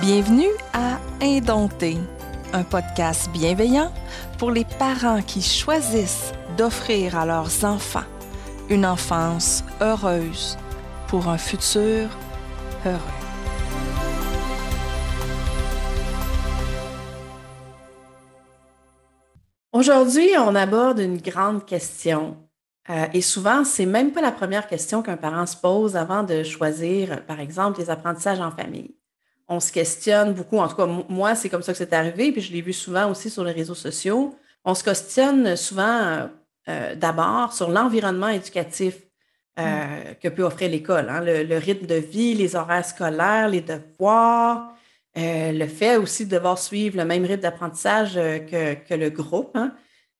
Bienvenue à Indompté, un podcast bienveillant pour les parents qui choisissent d'offrir à leurs enfants une enfance heureuse pour un futur heureux. Aujourd'hui, on aborde une grande question. Euh, et souvent, c'est même pas la première question qu'un parent se pose avant de choisir, par exemple, les apprentissages en famille. On se questionne beaucoup, en tout cas, moi, c'est comme ça que c'est arrivé, puis je l'ai vu souvent aussi sur les réseaux sociaux. On se questionne souvent euh, d'abord sur l'environnement éducatif euh, mm. que peut offrir l'école, hein. le, rythme de vie, les horaires scolaires, les devoirs, le fait aussi de devoir suivre le même rythme d'apprentissage que, le groupe. Hein.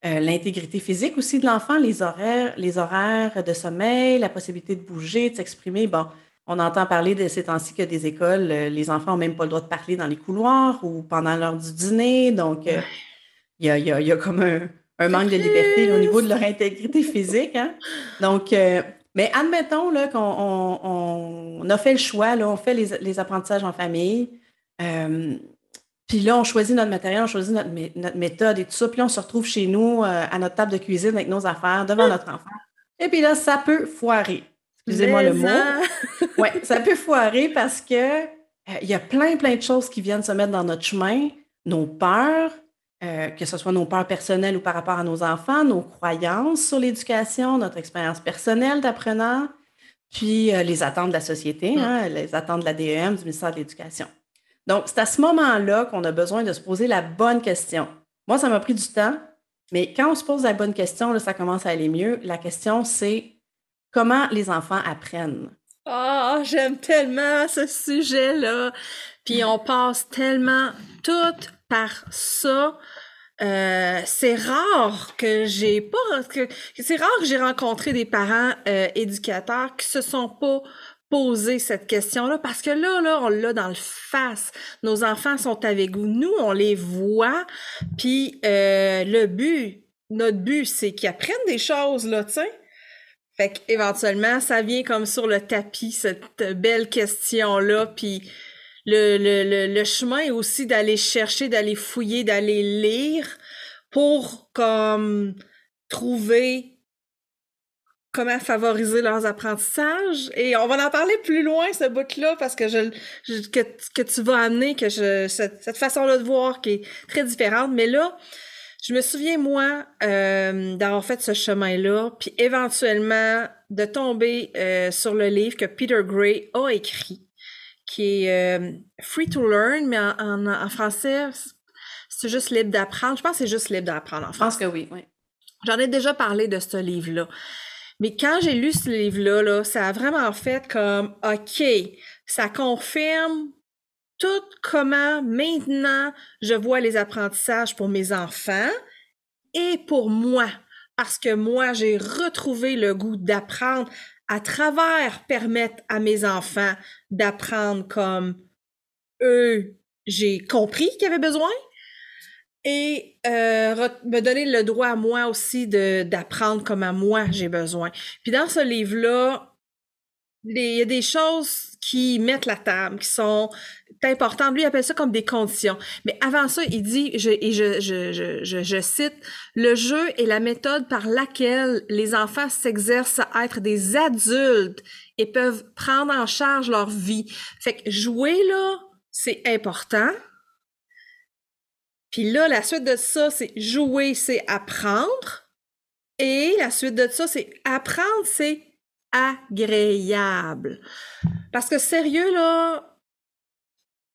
Euh, l'intégrité physique aussi de l'enfant, les horaires, les horaires de sommeil, la possibilité de bouger, de s'exprimer. Bon, on entend parler de ces temps-ci que des écoles, euh, les enfants n'ont même pas le droit de parler dans les couloirs ou pendant l'heure du dîner. Donc, euh, il y, a, comme un, manque de liberté au niveau de leur intégrité physique. Hein. Donc, mais admettons qu'on a fait le choix, là, on fait les, apprentissages en famille. Puis là, on choisit notre matériel, on choisit notre, méthode et tout ça. Puis là, on se retrouve chez nous euh, à notre table de cuisine avec nos affaires devant ah! notre enfant. Et puis là, ça peut foirer. Excusez-moi le mot. oui, ça peut foirer parce que euh, il y a plein, plein de choses qui viennent se mettre dans notre chemin. Nos peurs, euh, que ce soit nos peurs personnelles ou par rapport à nos enfants, nos croyances sur l'éducation, notre expérience personnelle d'apprenant, puis les attentes de la société, mm. hein, les attentes de la DEM, du ministère de l'Éducation. Donc, c'est à ce moment-là qu'on a besoin de se poser la bonne question. Moi, ça m'a pris du temps, mais quand on se pose la bonne question, là, ça commence à aller mieux. La question, c'est comment les enfants apprennent. Ah, j'aime tellement ce sujet-là. Puis on passe tellement tout par ça. Euh, c'est rare que j'ai pas c'est rare j'ai rencontré des parents euh, éducateurs qui se sont pas poser cette question-là parce que là, là, on l'a dans le face. Nos enfants sont avec nous, on les voit, puis euh, le but, notre but, c'est qu'ils apprennent des choses, là, tu sais. Fait qu'éventuellement, ça vient comme sur le tapis, cette belle question-là, puis le, le, le, chemin est aussi d'aller chercher, d'aller fouiller, d'aller lire pour comme trouver comment favoriser leurs apprentissages. Et on va en parler plus loin, ce bout-là, parce que je, que, que, tu vas amener que je, cette, cette façon-là de voir qui est très différente. Mais là, je me souviens, moi, euh, d'avoir fait ce chemin-là, puis éventuellement de tomber euh, sur le livre que Peter Gray a écrit, qui est euh, Free to Learn, mais en, en, français, c'est juste libre d'apprendre. Je pense que c'est juste libre d'apprendre en France. Je pense que oui, oui. J'en ai déjà parlé de ce livre-là. Mais quand j'ai lu ce livre-là, là, ça a vraiment fait comme, OK, ça confirme tout comment maintenant je vois les apprentissages pour mes enfants et pour moi. Parce que moi, j'ai retrouvé le goût d'apprendre à travers permettre à mes enfants d'apprendre comme eux, j'ai compris qu'ils avaient besoin et euh, me donner le droit à moi aussi d'apprendre comme à moi j'ai besoin. Puis dans ce livre-là, il y a des choses qui mettent la table, qui sont importantes. Lui, il appelle ça comme des conditions. Mais avant ça, il dit, je, et je, je, je, je, cite, le jeu est la méthode par laquelle les enfants s'exercent à être des adultes et peuvent prendre en charge leur vie. Fait que jouer, là, c'est important puis là, la suite de ça, c'est jouer, c'est apprendre. Et la suite de ça, c'est apprendre, c'est agréable. Parce que sérieux, là,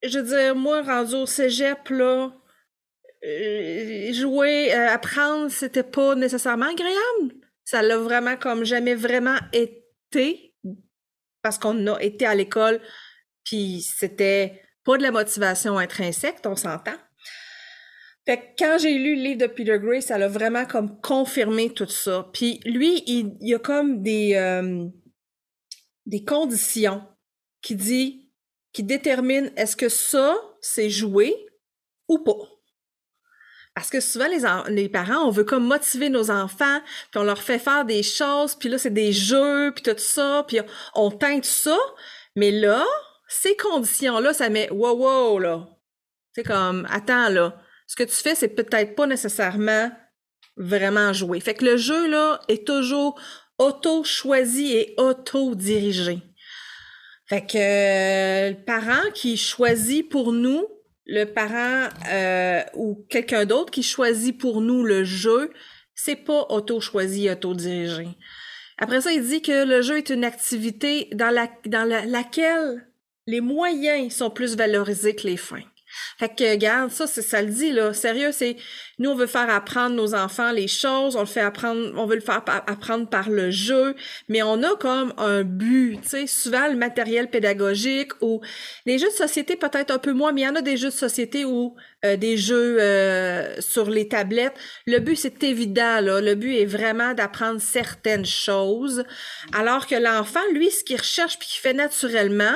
je veux dire, moi, rendu au cégep, là, euh, jouer, euh, apprendre, c'était pas nécessairement agréable. Ça l'a vraiment comme jamais vraiment été. Parce qu'on a été à l'école, puis c'était pas de la motivation intrinsèque, on s'entend. Fait que quand j'ai lu le livre de Peter Gray, ça l'a vraiment comme confirmé tout ça. Puis lui, il, y a comme des, euh, des conditions qui dit, qui déterminent est-ce que ça, c'est joué ou pas. Parce que souvent, les, les parents, on veut comme motiver nos enfants, puis on leur fait faire des choses, puis là, c'est des jeux, puis tout ça, puis on teinte ça. Mais là, ces conditions-là, ça met wow, wow, là. C'est comme, attends, là. Ce que tu fais, c'est peut-être pas nécessairement vraiment jouer. Fait que le jeu, là, est toujours auto-choisi et auto-dirigé. Fait que euh, le parent qui choisit pour nous, le parent euh, ou quelqu'un d'autre qui choisit pour nous le jeu, c'est pas auto-choisi, auto-dirigé. Après ça, il dit que le jeu est une activité dans, la, dans laquelle les moyens sont plus valorisés que les fins. Fait que, regarde, ça, c'est ça le dit, là. Sérieux, c'est, nous, on veut faire apprendre nos enfants les choses, on le fait apprendre, on veut le faire apprendre par le jeu, mais on a comme un but, tu sais, souvent le matériel pédagogique ou les jeux de société peut-être un peu moins, mais il y en a des jeux de société ou euh, des jeux euh, sur les tablettes. Le but, c'est évident, là. Le but est vraiment d'apprendre certaines choses, alors que l'enfant, lui, ce qu'il recherche puis qu'il fait naturellement,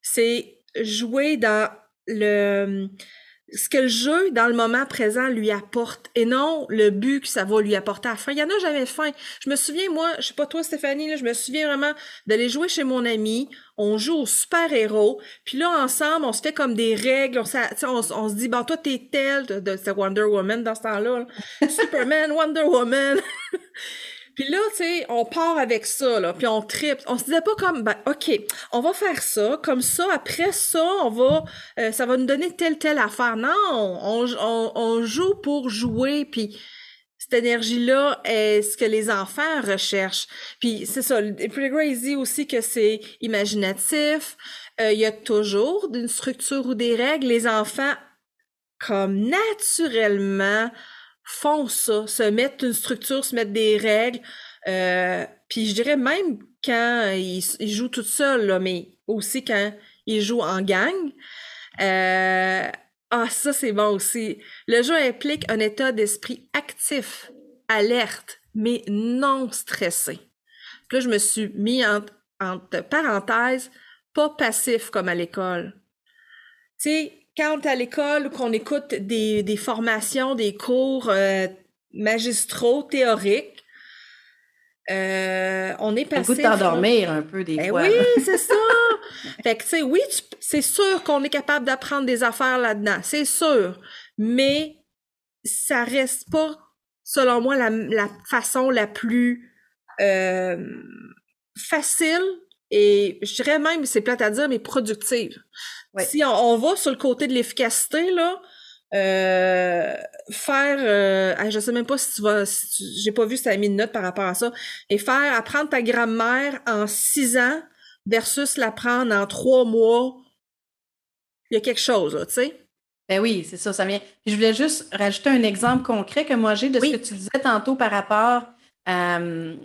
c'est jouer dans le ce que le jeu dans le moment présent lui apporte. Et non le but que ça va lui apporter à la fin. Il y en a jamais faim. Je me souviens, moi, je sais pas toi Stéphanie, là, je me souviens vraiment d'aller jouer chez mon ami, on joue au super-héros, puis là, ensemble, on se fait comme des règles, on, on, on se dit, bon, toi, t'es tel, de Wonder Woman dans ce temps-là, Superman, Wonder Woman, Puis là, tu sais, on part avec ça, là, puis on tripe. On se disait pas comme, ben, OK, on va faire ça, comme ça, après ça, on va, euh, ça va nous donner telle, telle affaire. Non, on, on, joue pour jouer, puis cette énergie-là est ce que les enfants recherchent. Puis c'est ça, plus Crazy aussi que c'est imaginatif. Euh, il y a toujours une structure ou des règles. Les enfants, comme naturellement, font ça, se mettent une structure, se mettent des règles. Euh, puis je dirais même quand ils, jouent tout seuls, mais aussi quand ils jouent en gang. Euh, ah, ça c'est bon aussi. Le jeu implique un état d'esprit actif, alerte, mais non stressé. Là, je me suis mis entre, entre parenthèses, pas passif comme à l'école. Tu quand à l'école qu'on écoute des, des, formations, des cours euh, magistraux, théoriques, euh, on est passif. de t'endormir un peu des ben fois. Oui, c'est ça. fait que, tu sais, oui, c'est sûr qu'on est capable d'apprendre des affaires là-dedans, c'est sûr. Mais ça reste pas, selon moi, la, la façon la plus euh, facile et je dirais même, c'est plate à dire, mais productive. Si on, va sur le côté de l'efficacité, là, euh, faire, euh, je sais même pas si tu vas, j'ai pas vu si tu as mis une note par rapport à ça, et faire apprendre ta grammaire en six ans versus l'apprendre en trois mois, il y a quelque chose, tu sais. Ben oui, c'est ça, ça vient. je voulais juste rajouter un exemple concret que moi j'ai de ce que tu disais tantôt par rapport euh,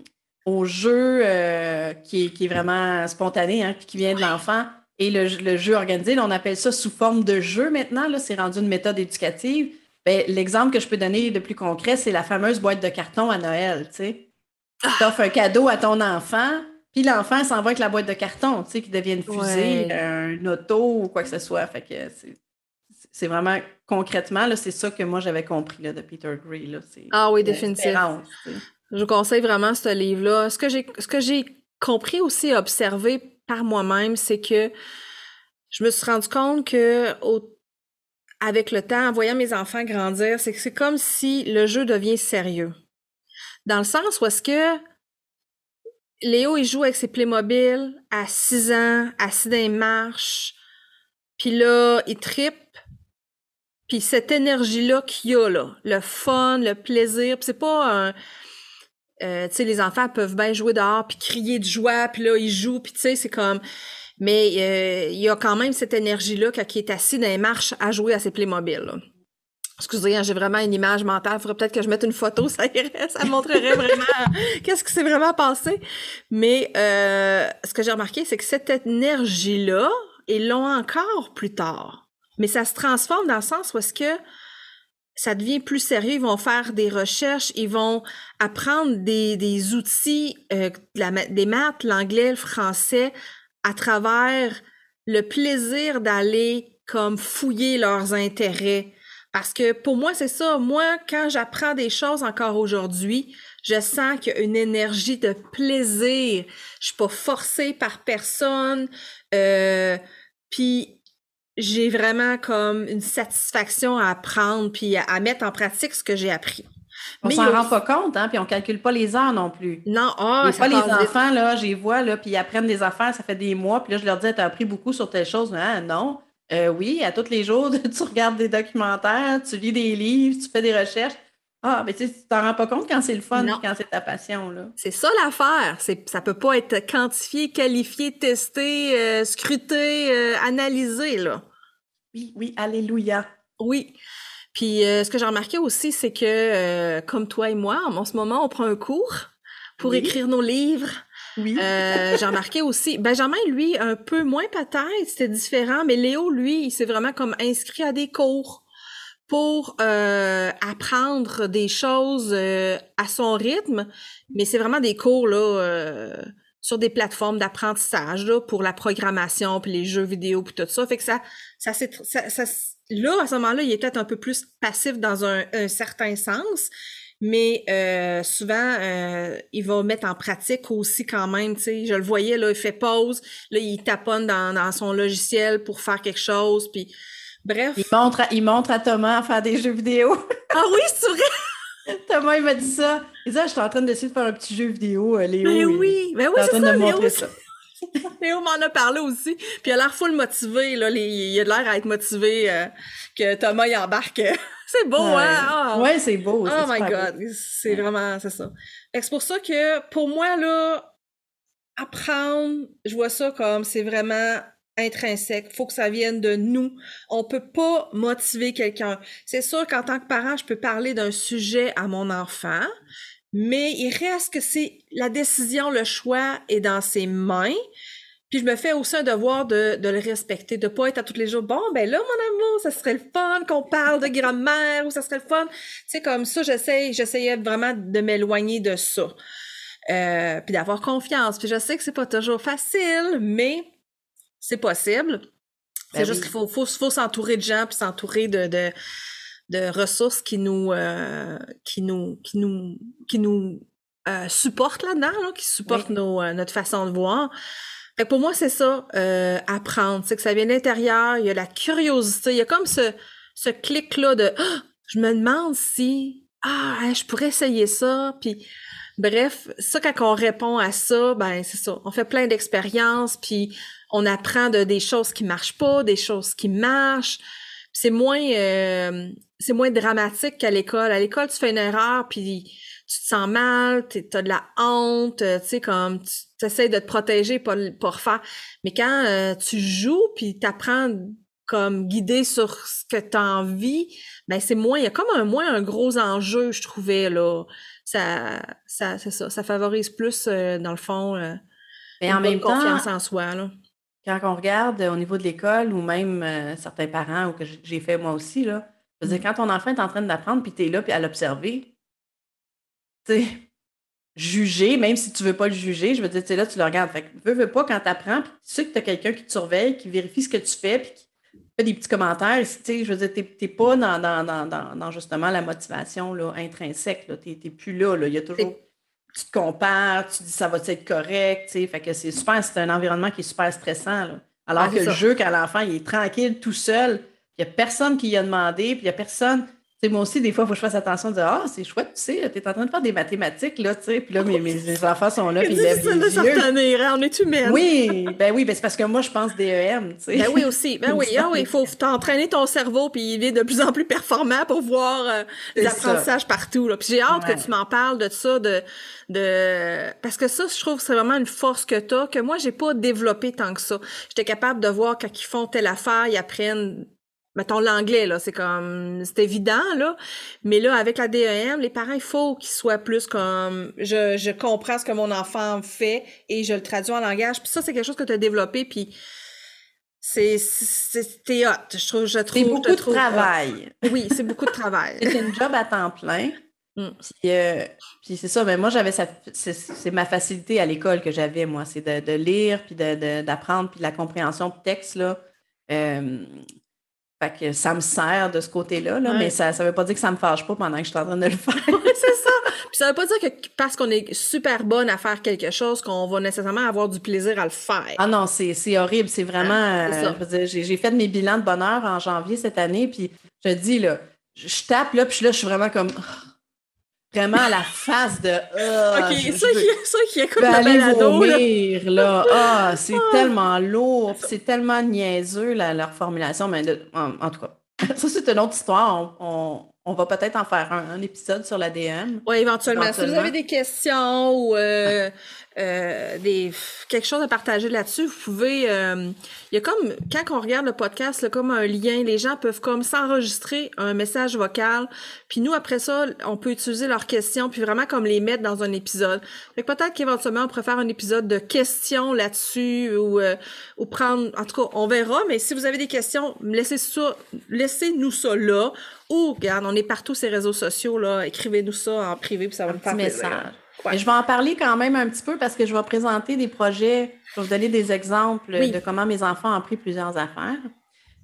au jeu euh, qui, est, qui, est, vraiment spontané, hein, qui vient de l'enfant. Et le, jeu organisé, on appelle ça sous forme de jeu maintenant. C'est rendu une méthode éducative. Ben, l'exemple que je peux donner de plus concret, c'est la fameuse boîte de carton à Noël. Tu ah! offres un cadeau à ton enfant, puis l'enfant s'en va avec la boîte de carton, tu sais, qui devient une fusée, un auto ou quoi que ce soit. Fait que c'est vraiment concrètement, c'est ça que moi j'avais compris là, de Peter Gray. Là, ah oui, définitivement. Je vous conseille vraiment ce livre-là. Ce que j'ai compris aussi observé par moi-même, c'est que je me suis rendu compte que avec le temps, en voyant mes enfants grandir, c'est que c'est comme si le jeu devient sérieux. Dans le sens où est-ce que Léo, il joue avec ses Playmobil à 6 ans, assis dans les marches, puis là, il tripe, puis cette énergie-là qu'il y a, là, le fun, le plaisir, c'est pas un euh, tu sais, les enfants peuvent bien jouer dehors puis crier de joie, puis là, ils jouent, puis tu sais, c'est comme... Mais euh, il y a quand même cette énergie-là il est assis dans les marches à jouer à ses Playmobil. Là. Excusez, hein, j'ai vraiment une image mentale. Faudrait peut-être que je mette une photo, ça irait, ça montrerait vraiment qu'est-ce qui s'est vraiment passé. Mais euh, ce que j'ai remarqué, c'est que cette énergie-là, ils l'ont encore plus tard. Mais ça se transforme dans le sens où est-ce que ça devient plus sérieux, ils vont faire des recherches, ils vont apprendre des, des outils, euh, des maths, l'anglais, le français, à travers le plaisir d'aller comme fouiller leurs intérêts. Parce que pour moi, c'est ça. Moi, quand j'apprends des choses encore aujourd'hui, je sens qu'il y a une énergie de plaisir. Je suis pas forcée par personne. Euh, Puis j'ai vraiment comme une satisfaction à apprendre puis à, mettre en pratique ce que j'ai appris. On s'en rend pas compte, hein, puis on calcule pas les heures non plus. Non, ah, pas les enfants, là, j'y vois, là, puis ils apprennent des affaires, ça fait des mois, puis là, je leur dis, t'as appris beaucoup sur telle chose. Ah, non. Euh, oui, à tous les jours, tu regardes des documentaires, tu lis des livres, tu fais des recherches. Ah, mais tu t'en rends pas compte quand c'est le fun, quand c'est ta passion, là. C'est ça l'affaire. C'est, ça peut pas être quantifié, qualifié, testé, euh, scruté, euh, analysé, là. Oui, oui, alléluia. Oui. Puis euh, ce que j'ai remarqué aussi, c'est que comme toi et moi, en ce moment, on prend un cours pour écrire nos livres. Oui. j'ai remarqué aussi, Benjamin, lui, un peu moins peut-être, c'était différent, mais Léo, lui, il s'est vraiment comme inscrit à des cours pour euh, apprendre des choses euh, à son rythme, mais c'est vraiment des cours là euh, sur des plateformes d'apprentissage pour la programmation puis les jeux vidéo puis tout ça. Fait que ça, ça ça, ça, là à ce moment-là, il est peut-être un peu plus passif dans un, un certain sens, mais euh, souvent il va mettre en pratique aussi quand même. Tu sais, je le voyais là, il fait pause, là il taponne dans, dans son logiciel pour faire quelque chose puis Bref. Il montre, à, il montre à Thomas à faire des jeux vidéo. ah oui, c'est vrai! Thomas, il m'a dit ça. Il dit, ah, je suis en train d'essayer de faire un petit jeu vidéo, euh, Léo. Mais oui, mais oui, c'est ça, de Léo, ça. Léo m'en a parlé aussi. Puis il a l'air full motivé, là. Il a l'air à être motivé euh, que Thomas y embarque. c'est beau, hein? Ah. Ouais, c'est beau. Oh my God. C'est vraiment, c'est ça. C'est pour ça que, pour moi, là, apprendre, je vois ça comme c'est vraiment intrinsèque, faut que ça vienne de nous. On peut pas motiver quelqu'un. C'est sûr qu'en tant que parent, je peux parler d'un sujet à mon enfant, mais il reste que c'est la décision, le choix est dans ses mains. Puis je me fais aussi un devoir de, le respecter, de pas être à tous les jours, bon, ben là, mon amour, ça serait le fun qu'on parle de grammaire ou ça serait le fun. Tu sais, comme ça, j'essaye, j'essayais vraiment de m'éloigner de ça. Euh, puis d'avoir confiance. Puis je sais que c'est pas toujours facile, mais c'est possible. C'est ben juste qu'il faut, faut, faut s'entourer de gens puis s'entourer de, de, de, ressources qui nous, euh, qui nous, qui nous, qui nous euh, supportent là-dedans, qui supportent nos, euh, notre façon de voir. Fait pour moi, c'est ça, apprendre. C'est que ça vient de l'intérieur, il y a la curiosité, il y a comme ce, ce clic-là de ah! je me demande si ah, hein, je pourrais essayer ça. Puis bref, ça, quand on répond à ça, ben c'est ça. On fait plein d'expériences, puis on apprend de des choses qui marchent pas, des choses qui marchent. C'est moins euh, c'est moins dramatique qu'à l'école. À l'école, tu fais une erreur puis tu te sens mal, tu as de la honte, tu sais comme tu essaies de te protéger pour pas refaire. Mais quand euh, tu joues puis tu apprends comme guider sur ce que tu as envie, ben c'est moins il y a comme un moins un gros enjeu, je trouvais là. Ça ça c'est ça, ça favorise plus euh, dans le fond Mais en même confiance en soi là quand on regarde au niveau de l'école ou même euh, certains parents ou que j'ai fait moi aussi, là, je veux dire, quand ton enfant est en train d'apprendre puis tu es là puis à l'observer, tu sais, juger, même si tu veux pas le juger, je veux dire, tu là, tu le regardes. Fait que veux, veux pas quand tu apprends, puis tu sais que tu as quelqu'un qui te surveille, qui vérifie ce que tu fais, puis qui fait des petits commentaires. Tu sais, je veux dire, tu n'es pas dans, dans, justement la motivation là, intrinsèque. Tu n'es plus là, là. Il y a toujours tu te compares, tu dis ça va être correct, tu sais, fait que c'est super, c'est un environnement qui est super stressant. Alors que le jeu, quand l'enfant il est tranquille, tout seul, il n'y a personne qui y a demandé, puis il n'y a personne, sais, moi aussi, des fois, il faut que je fasse attention de dire Ah, c'est chouette, tu sais, tu es en train de faire des mathématiques, là, tu sais. Puis là, mes, mes, enfants sont là, puis ils lèvent les yeux. Hein, on est humaine. Oui, ben oui, ben c'est parce que moi, je pense DEM, tu sais. Ben oui, aussi. Ben oui, ah oui, il faut t'entraîner ton cerveau, puis il est de plus en plus performant pour voir euh, les apprentissages partout. Là. Puis j'ai hâte que tu m'en parles de ça, de, de... Parce que ça, je trouve que c'est vraiment une force que tu as, que moi, j'ai pas développé tant que ça. J'étais capable de voir quand ils font telle affaire, ils apprennent mettons l'anglais là, c'est comme c'est évident là, mais là avec la DEM, les parents il faut qu'ils soient plus comme je, je comprends ce que mon enfant fait et je le traduis en langage. Puis ça c'est quelque chose que tu as développé puis c'est c'est hot, je trouve je trouve C'est beaucoup de travail. Oui, c'est beaucoup de travail. c'est une job à temps plein. Mm. Euh, puis, c'est ça, mais moi j'avais c'est ma facilité à l'école que j'avais moi, c'est de, de, lire puis d'apprendre de, puis de la compréhension de texte là. Euh, Fait que ça me sert de ce côté-là, là, mais ça ne veut pas dire que ça me fâche pas pendant que je suis en train de le faire. c'est ça. Puis ça veut pas dire que parce qu'on est super bonne à faire quelque chose qu'on va nécessairement avoir du plaisir à le faire. Ah non, c'est horrible. C'est vraiment. Euh, j'ai fait mes bilans de bonheur en janvier cette année, puis je dis, là, je tape, là, puis là, je suis vraiment comme vraiment à la face de OK, ça, qui, ça qui écoute le balado, vomir, là. Ah, c'est ah. tellement lourd, c'est tellement niaiseux, leur formulation, mais en, tout cas, ça, c'est une autre histoire. On, on, va peut-être en faire un, épisode sur l'ADN. Oui, éventuellement. Si vous avez des questions ou euh, euh, des quelque chose à partager là-dessus, vous pouvez. Euh, il y a comme quand on regarde le podcast, là, comme un lien, les gens peuvent comme s'enregistrer un message vocal, puis nous après ça, on peut utiliser leurs questions, puis vraiment comme les mettre dans un épisode. Fait peut-être qu'éventuellement on pourrait faire un épisode de questions là-dessus ou euh, ou prendre. En tout cas, on verra. Mais si vous avez des questions, laissez ça, laissez-nous ça là. Ou regarde, on est partout sur les réseaux sociaux là. Écrivez-nous ça en privé, puis ça va me faire plaisir je vais en parler quand même un petit peu parce que je vais présenter des projets, je vais vous donner des exemples de comment mes enfants ont pris plusieurs affaires.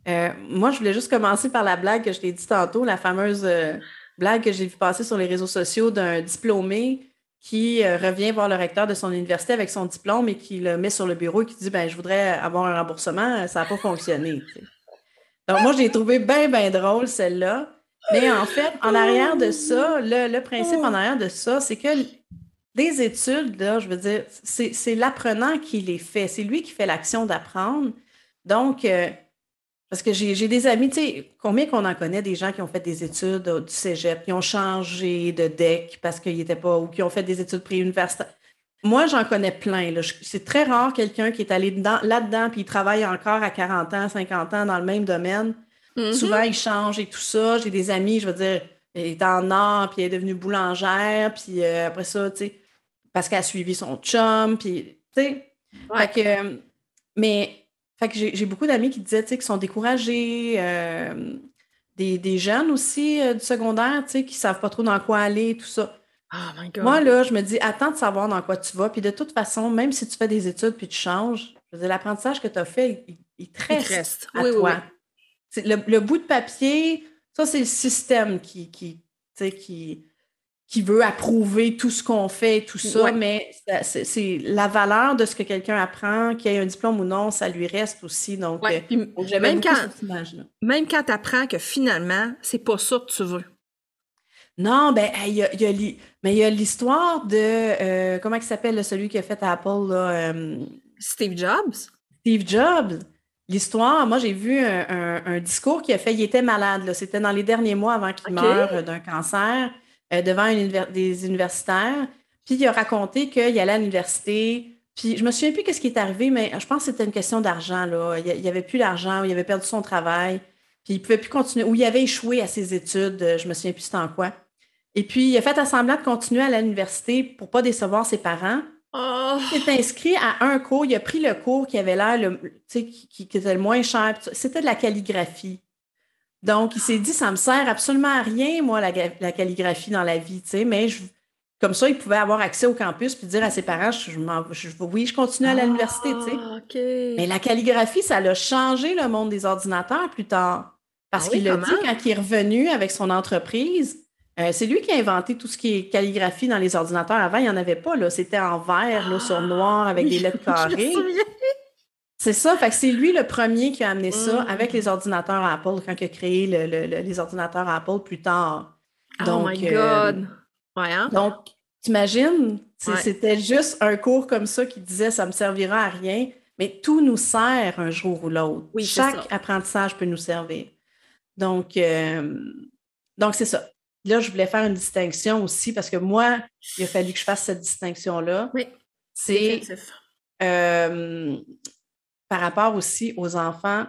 Euh, moi, je voulais juste commencer par la blague que je t'ai dit tantôt, la fameuse euh, blague que j'ai vu passer sur les réseaux sociaux d'un diplômé qui euh, revient voir le recteur de son université avec son diplôme et qui le met sur le bureau et qui dit ben je voudrais avoir un remboursement, ça n'a pas fonctionné. Donc moi, j'ai trouvé bien, bien drôle celle-là. Mais en fait, en arrière de ça, le principe en arrière de ça, c'est que des études, là, je veux dire, c'est l'apprenant qui les fait. C'est lui qui fait l'action d'apprendre. Donc, euh, parce que j'ai des amis, tu sais, combien qu'on en connaît des gens qui ont fait des études du cégep, qui ont changé de deck parce qu'ils n'étaient pas, ou qui ont fait des études préuniversitaires? Moi, j'en connais plein. C'est très rare quelqu'un qui est allé là-dedans puis il travaille encore à 40 ans, 50 ans dans le même domaine. Mm-hmm. Souvent, il change et tout ça. J'ai des amis, je veux dire, il est en art, puis elle est devenue boulangère, puis euh, après ça, tu sais, parce qu'elle a suivi son chum, puis, tu sais. Fait que, mais, fait que j'ai beaucoup d'amis qui disaient, tu sais, qu'ils sont découragés, euh, des, jeunes aussi euh, du secondaire, tu sais, qui savent pas trop dans quoi aller, tout ça. Oh my God. Moi, là, je me dis, attends de savoir dans quoi tu vas, puis de toute façon, même si tu fais des études puis tu changes, je veux dire, l'apprentissage que tu as fait, il, te reste, à toi. Le, le, bout de papier, ça, c'est le système qui, qui, qui, qui veut approuver tout ce qu'on fait, tout ça, mais c'est la valeur de ce que quelqu'un apprend, qu'il ait un diplôme ou non, ça lui reste aussi. Donc, euh, même, quand, même quand tu apprends que finalement, c'est pas ça que tu veux. Non, ben, il y a, mais il y a l'histoire de, euh, comment il s'appelle celui qui a fait Apple, là, euh, Steve Jobs? Steve Jobs. L'histoire, moi, j'ai vu un, discours qu'il a fait, il était malade, c'était dans les derniers mois avant qu'il meure d'un cancer. Euh, devant des universitaires. Puis il a raconté qu'il allait à l'université. Puis je me souviens plus qu'est-ce qui est arrivé, mais je pense que c'était une question d'argent. Là. Il n'y avait plus d'argent, il avait perdu son travail. Puis il ne pouvait plus continuer, ou il avait échoué à ses études, euh, je me souviens plus c'était en quoi. Et puis, il a fait semblant de continuer à l'université pour ne pas décevoir ses parents. Oh. Il s'est inscrit à un cours, il a pris le cours qui avait l'air, qui, qui, était le moins cher. C'était de la calligraphie. Donc, il s'est dit, ça me sert absolument à rien, moi, la, calligraphie dans la vie, tu sais, mais comme ça, il pouvait avoir accès au campus puis dire à ses parents, je, oui, je continue à l'université, tu sais. Ah, mais la calligraphie, ça a changé le monde des ordinateurs plus tard. Parce ah qu'il l'a dit quand il est revenu avec son entreprise. Euh, c'est lui qui a inventé tout ce qui est calligraphie dans les ordinateurs. Avant, il n'y en avait pas. C'était en vert, là, sur noir, avec des lettres carrées. C'est ça, fait que c'est lui le premier qui a amené ça mm. avec les ordinateurs Apple quand il a créé les ordinateurs Apple plus tard. oh my euh, God! ouais, hein? Donc, t'imagines, c'était juste un cours comme ça qui disait ça me servira à rien, mais tout nous sert un jour ou l'autre. Oui, Chaque apprentissage peut nous servir. Donc, euh, donc c'est ça. Là, je voulais faire une distinction aussi parce que moi, il a fallu que je fasse cette distinction-là. Oui. C'est par rapport aussi aux enfants.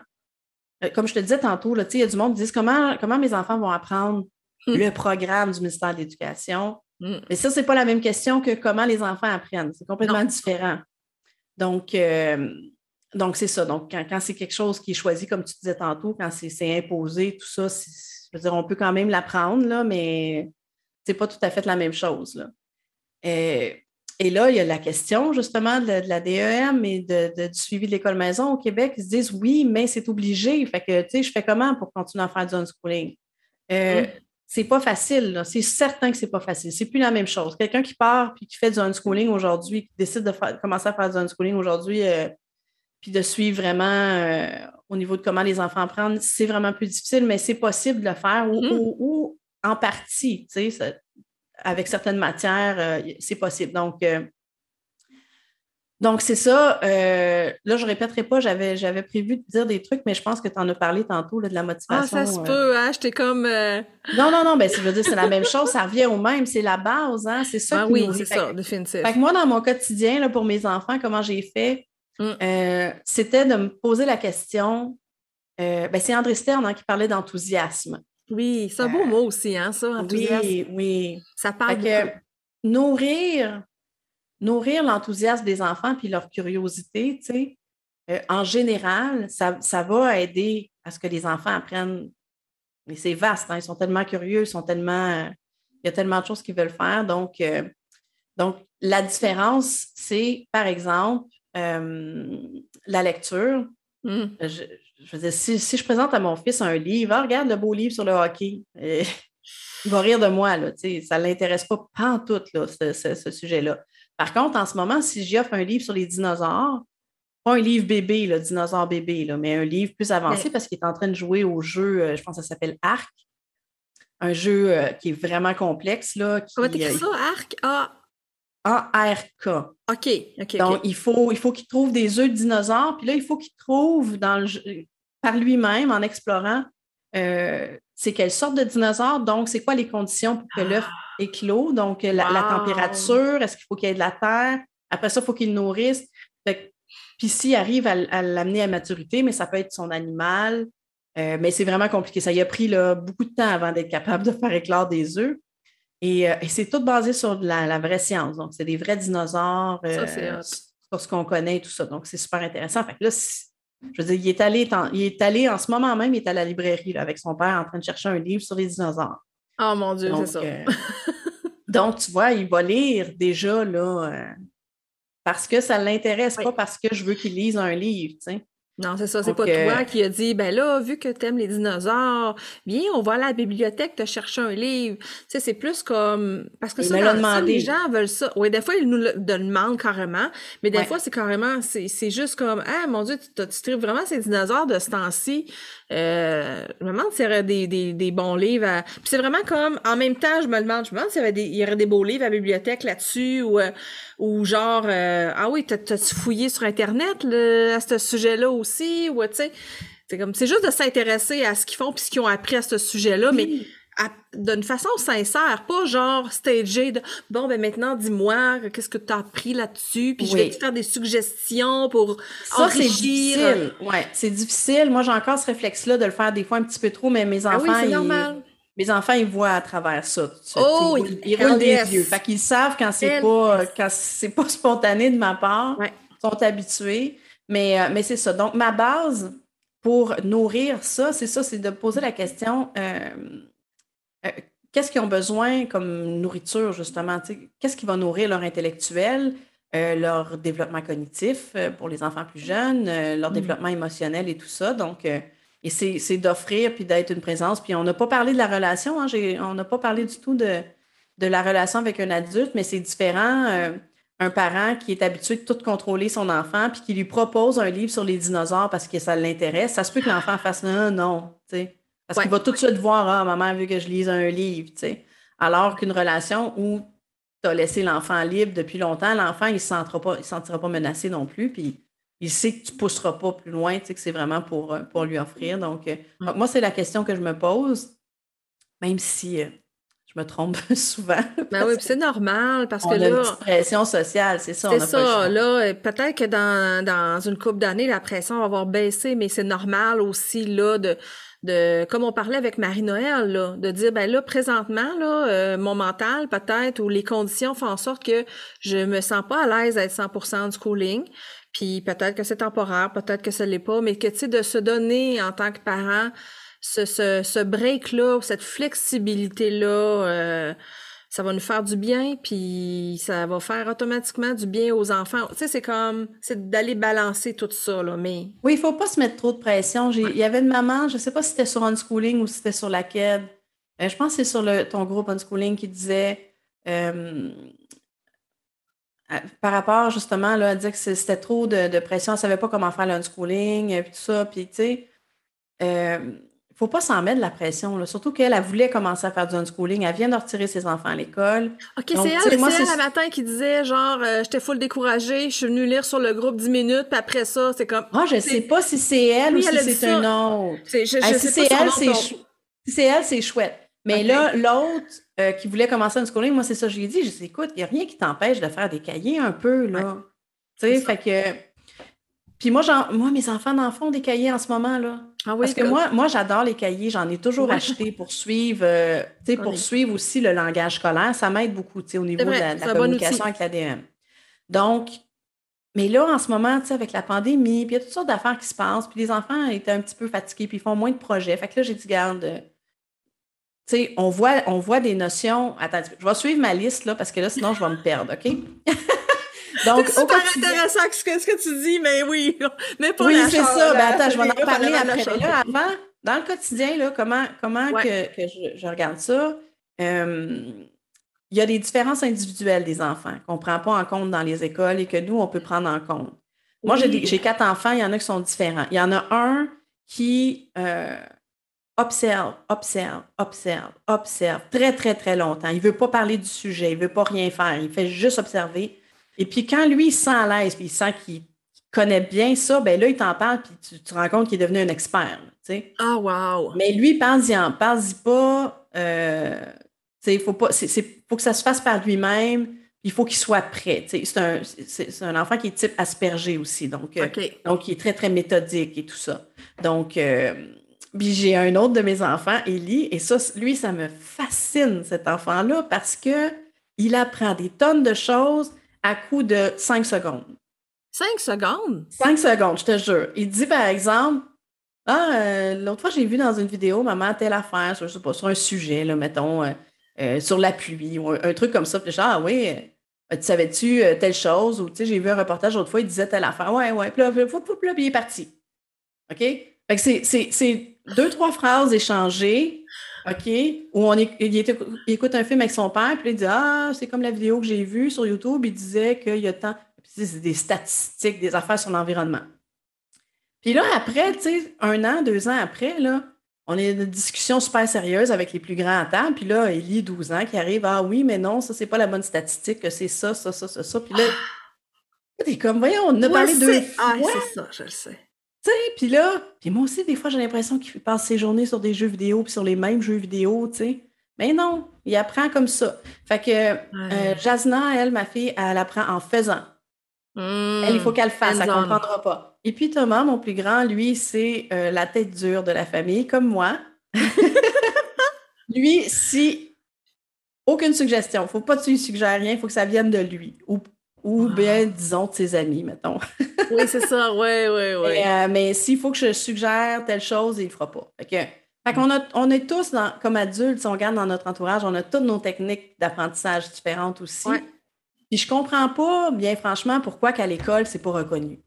Euh, comme je te disais tantôt, il y a du monde qui dit comment, comment mes enfants vont apprendre hmm. le programme du ministère de l'Éducation? Hmm. Mais ça, ce n'est pas la même question que comment les enfants apprennent. C'est complètement différent. Donc, euh, donc c'est ça. Donc, quand, c'est quelque chose qui est choisi, comme tu disais tantôt, quand c'est imposé, tout ça, je veux dire, on peut quand même l'apprendre, là, mais c'est pas tout à fait la même chose. Là. Euh, et là, il y a la question justement de, la DEM et de, du suivi de l'école maison au Québec. Ils se disent oui, mais c'est obligé. Fait que, tu sais, je fais comment pour continuer à faire du unschooling? Euh, mm. C'est pas facile. C'est certain que c'est pas facile. C'est plus la même chose. Quelqu'un qui part puis qui fait du unschooling aujourd'hui, qui décide de commencer à faire du unschooling aujourd'hui, euh, puis de suivre vraiment euh, au niveau de comment les enfants apprennent, c'est vraiment plus difficile, mais c'est possible de le faire ou, mm. en partie. Tu sais, avec certaines matières, euh, c'est possible. Donc, euh, donc c'est ça. Euh, là, je ne répéterai pas, j'avais, j'avais prévu de dire des trucs, mais je pense que tu en as parlé tantôt de la motivation. Ah, ça se peut, hein? J'étais comme. Non, non, non, mais je veux dire, c'est la même chose, ça revient au même, c'est la base, hein? C'est ça. Ah, oui, c'est ça, définitivement. Fait que moi, dans mon quotidien, là, pour mes enfants, comment j'ai fait, mm. c'était de me poser la question. ben, c'est André Stern hein, qui parlait d'enthousiasme. Oui, c'est un beau euh, mot aussi, hein, ça, enthousiasme. Oui, oui. Ça parle que, nourrir, nourrir l'enthousiasme des enfants puis leur curiosité, tu sais, euh, en général, ça, ça, va aider à ce que les enfants apprennent. Mais c'est vaste, hein, ils sont tellement curieux, ils sont tellement. il y a tellement de choses qu'ils veulent faire. Donc, euh, donc la différence, c'est, par exemple, la lecture. Mmh je veux dire, si, je présente à mon fils un livre, ah, regarde le beau livre sur le hockey, il va rire de moi, là, ça ne l'intéresse pas pantoute, là, ce, ce, sujet-là. Par contre, en ce moment, si j'y offre un livre sur les dinosaures, pas un livre bébé, le dinosaure bébé, là, mais un livre plus avancé parce qu'il est en train de jouer au jeu, euh, je pense que ça s'appelle Arc, un jeu euh, qui est vraiment complexe. Là, qui, Comment t'écris euh, ça, Arc? Ah, ARK. OK, OK. Donc, il faut, il faut qu'il trouve des œufs de dinosaures, puis là, il faut qu'il trouve dans le, par lui-même, en explorant, euh, c'est quelle sorte de dinosaure, donc c'est quoi les conditions pour que l'œuf ah! éclot, donc la, température, est-ce qu'il faut qu'il y ait de la terre, après ça, il faut qu'il nourrisse. Puis s'il arrive à, l'amener à maturité, mais ça peut être son animal, euh, mais c'est vraiment compliqué. Ça y a pris là, beaucoup de temps avant d'être capable de faire éclore des œufs. Euh, et, c'est tout basé sur la, vraie science. Donc, c'est des vrais dinosaures euh, sur ce qu'on connaît et tout ça. Donc, c'est super intéressant. Fait là, je veux dire, il est, allé, il est allé en ce moment même, il est à la librairie avec son père en train de chercher un livre sur les dinosaures. Oh mon Dieu, c'est ça. Euh, donc, tu vois, il va lire déjà là, parce que ça ne l'intéresse pas parce que je veux qu'il lise un livre. Tu sais. Non, c'est ça. C'est pas toi qui a dit, ben là, vu que tu aimes les dinosaures, viens, on va à la bibliothèque te chercher un livre. Tu sais, c'est plus comme. Parce que ça, les gens veulent ça. Oui, des fois, ils nous le demandent carrément, mais des fois, c'est carrément, c'est juste comme, ah, mon Dieu, tu, tu tripes vraiment ces dinosaures de ce temps-ci. Euh, je me demande s'il y aurait des, des, des bons livres à... Puis c'est vraiment comme, en même temps, je me demande, je me demande s'il y, avait des, il y aurait des beaux livres à la bibliothèque là-dessus ou, euh, ou genre, euh, ah oui, t'as-tu fouillé sur Internet à ce sujet-là aussi? Ou, tu sais, c'est comme, c'est juste de s'intéresser à ce qu'ils font puis ce qu'ils ont appris à ce sujet-là, mais d'une façon sincère, pas genre stagé de bon ben maintenant dis-moi qu'est-ce que tu as appris là-dessus? Puis je vais te faire des suggestions pour ça c'est difficile. Ouais, c'est difficile. Moi j'ai encore ce réflexe là de le faire des fois un petit peu trop mais mes enfants ah oui, normal. mes enfants ils voient à travers ça. Oh, ils, roulent des yeux. Fait qu'ils savent quand c'est pas quand c'est pas spontané de ma part. Ils sont habitués. Mais euh, mais c'est ça. Donc ma base pour nourrir ça, c'est ça, c'est de poser la question euh, euh, qu'est-ce qu'ils ont besoin comme nourriture, justement? Qu'est-ce qui va nourrir leur intellectuel, euh, leur développement cognitif euh, pour les enfants plus jeunes, leur mmh. développement émotionnel et tout ça? Donc, et c'est d'offrir puis d'être une présence. Puis on n'a pas parlé de la relation, hein, on n'a pas parlé du tout de, de, la relation avec un adulte, mais c'est différent. un parent qui est habitué de tout contrôler son enfant puis qui lui propose un livre sur les dinosaures parce que ça l'intéresse, ça se peut que l'enfant fasse non, non, tu sais. Parce qu'il va tout de suite voir, ah, maman vu que je lise un livre, tu sais. Alors qu'une relation où tu as laissé l'enfant libre depuis longtemps, l'enfant, il ne se sentira pas, il sentira pas menacé non plus, puis il sait que tu ne pousseras pas plus loin, tu sais, que c'est vraiment pour, euh, pour lui offrir. Donc, euh, moi, c'est la question que je me pose, même si euh, je me trompe souvent. Ben oui, c'est normal parce que là. Une pression sociale, c'est ça. C'est ça. Là, peut-être que dans, dans une couple d'années, la pression va avoir baissé, mais c'est normal aussi là de de comme on parlait avec Marie-Noël, là, de dire ben là, présentement, là, euh, mon mental, peut-être, ou les conditions font en sorte que je me sens pas à l'aise à être 100% du schooling. Puis peut-être que c'est temporaire, peut-être que ce l'est pas, mais que tu sais, de se donner en tant que parent ce, ce, ce break-là, cette flexibilité-là, euh, ça va nous faire du bien, puis ça va faire automatiquement du bien aux enfants. Tu sais, c'est comme, c'est d'aller balancer tout ça, là, mais... Oui, il faut pas se mettre trop de pression. Il y avait une maman, je sais pas si c'était sur unschooling ou si c'était sur la KED, euh, je pense que c'est sur le, ton groupe unschooling qui disait, euh, par rapport justement, là, elle disait que c'était trop de, pression, elle savait pas comment faire l'unschooling, et tout ça, puis tu sais... Euh, il ne faut pas s'en mettre de la pression. Surtout qu'elle elle voulait commencer à faire du unschooling. Elle vient de retirer ses enfants à l'école. OK, c'est elle, c'est elle le matin qui disait genre euh, j'étais full découragée, je suis venue lire sur le groupe 10 minutes, puis après ça, c'est comme. Moi, je ne sais pas si c'est elle ou si c'est un autre. si c'est elle, c'est si c'est elle, c'est chouette. Mais là, l'autre euh, qui voulait commencer un unschooling, moi, c'est ça, je lui ai dit, je dis, écoute, il n'y a rien qui t'empêche de faire des cahiers un peu, là. Tu sais, fait que. Puis moi, moi, mes enfants en font des cahiers en ce moment, là. Ah Parce que, moi, moi j'adore les cahiers. J'en ai toujours acheté pour suivre, euh, pour suivre aussi le langage scolaire. Ça m'aide beaucoup au niveau de la, communication avec l'ADM. Donc, mais là, en ce moment, avec la pandémie, puis il y a toutes sortes d'affaires qui se passent, puis les enfants étaient un petit peu fatigués, puis ils font moins de projets. Fait que là, j'ai dit, garde, euh, tu sais, on voit, on voit des notions. Attends, je vais suivre ma liste, là, parce que là, sinon, je vais me perdre, OK? Donc, c'est super intéressant ce que, ce que tu dis, mais oui. Mais pour oui, c'est ça. Ben, attends, je vais en parler après. là, avant, dans le quotidien, là, comment, comment que, que je, regarde ça? Euh, il y a des différences individuelles des enfants qu'on ne prend pas en compte dans les écoles et que nous, on peut prendre en compte. Moi, j'ai quatre enfants, il y en a qui sont différents. Il y en a un qui euh, observe, observe, observe, observe très, très, très longtemps. Il ne veut pas parler du sujet, il ne veut pas rien faire, il fait juste observer. Et puis quand lui, il sent à l'aise, puis il sent qu'il connaît bien ça, ben là, il t'en parle, puis tu, te rends compte qu'il est devenu un expert. sais. Ah, wow! Mais lui, pense-y en, pense-y pas. Euh, il faut, pas, faut que ça se fasse par lui-même, il faut qu'il soit prêt. C'est un, un, enfant qui est type aspergé aussi, donc, euh, donc il est très, très méthodique et tout ça. Donc, euh, j'ai un autre de mes enfants, Élie, et ça, lui, ça me fascine, cet enfant-là, parce que il apprend des tonnes de choses à coup de 5 secondes. 5 secondes? 5 secondes, je te jure. Il dit par exemple, ah, euh, l'autre fois, j'ai vu dans une vidéo, maman, telle affaire, sur, je sais pas, sur un sujet, là, mettons, euh, euh, sur la pluie, ou un, truc comme ça. Puis ah oui, tu savais-tu telle chose? Ou, tu sais, j'ai vu un reportage l'autre fois, il disait telle affaire. Ouais, ouais. Puis là, puis il est parti. OK? Fait que c'est deux, trois phrases échangées OK? Où on il, écoute un film avec son père, puis il dit Ah, c'est comme la vidéo que j'ai vue sur YouTube, il disait qu'il y a tant. c'est des statistiques, des affaires sur l'environnement. Puis là, après, tu sais, un an, deux ans après, là, on est une discussion super sérieuse avec les plus grands à table. Puis là, Ellie, 12 ans, qui arrive Ah oui, mais non, ça, c'est pas la bonne statistique, que c'est ça, ça, ça, ça, ça. Puis là, t'es comme, voyons, on a parlé deux Ah, c'est ça, je le sais. Tu sais, puis là, puis moi aussi, des fois, j'ai l'impression qu'il passe ses journées sur des jeux vidéo, puis sur les mêmes jeux vidéo, tu sais. Mais non, il apprend comme ça. Fait que euh, Jasna, elle, ma fille, elle apprend en faisant. elle, il faut qu'elle fasse, elle ne comprendra pas. Et puis Thomas, mon plus grand, lui, c'est euh, la tête dure de la famille, comme moi. lui, si aucune suggestion, il ne faut pas que tu lui suggères rien, il faut que ça vienne de lui. Ou ou bien, disons, de ses amis, mettons. oui, c'est ça, oui, oui, oui. mais s'il faut que je suggère telle chose, il ne le fera pas. Fait, qu'on a, on est tous, dans, comme adultes, si on regarde dans notre entourage, on a toutes nos techniques d'apprentissage différentes aussi. Puis je comprends pas, bien franchement, pourquoi qu'à l'école, c'est pas reconnu.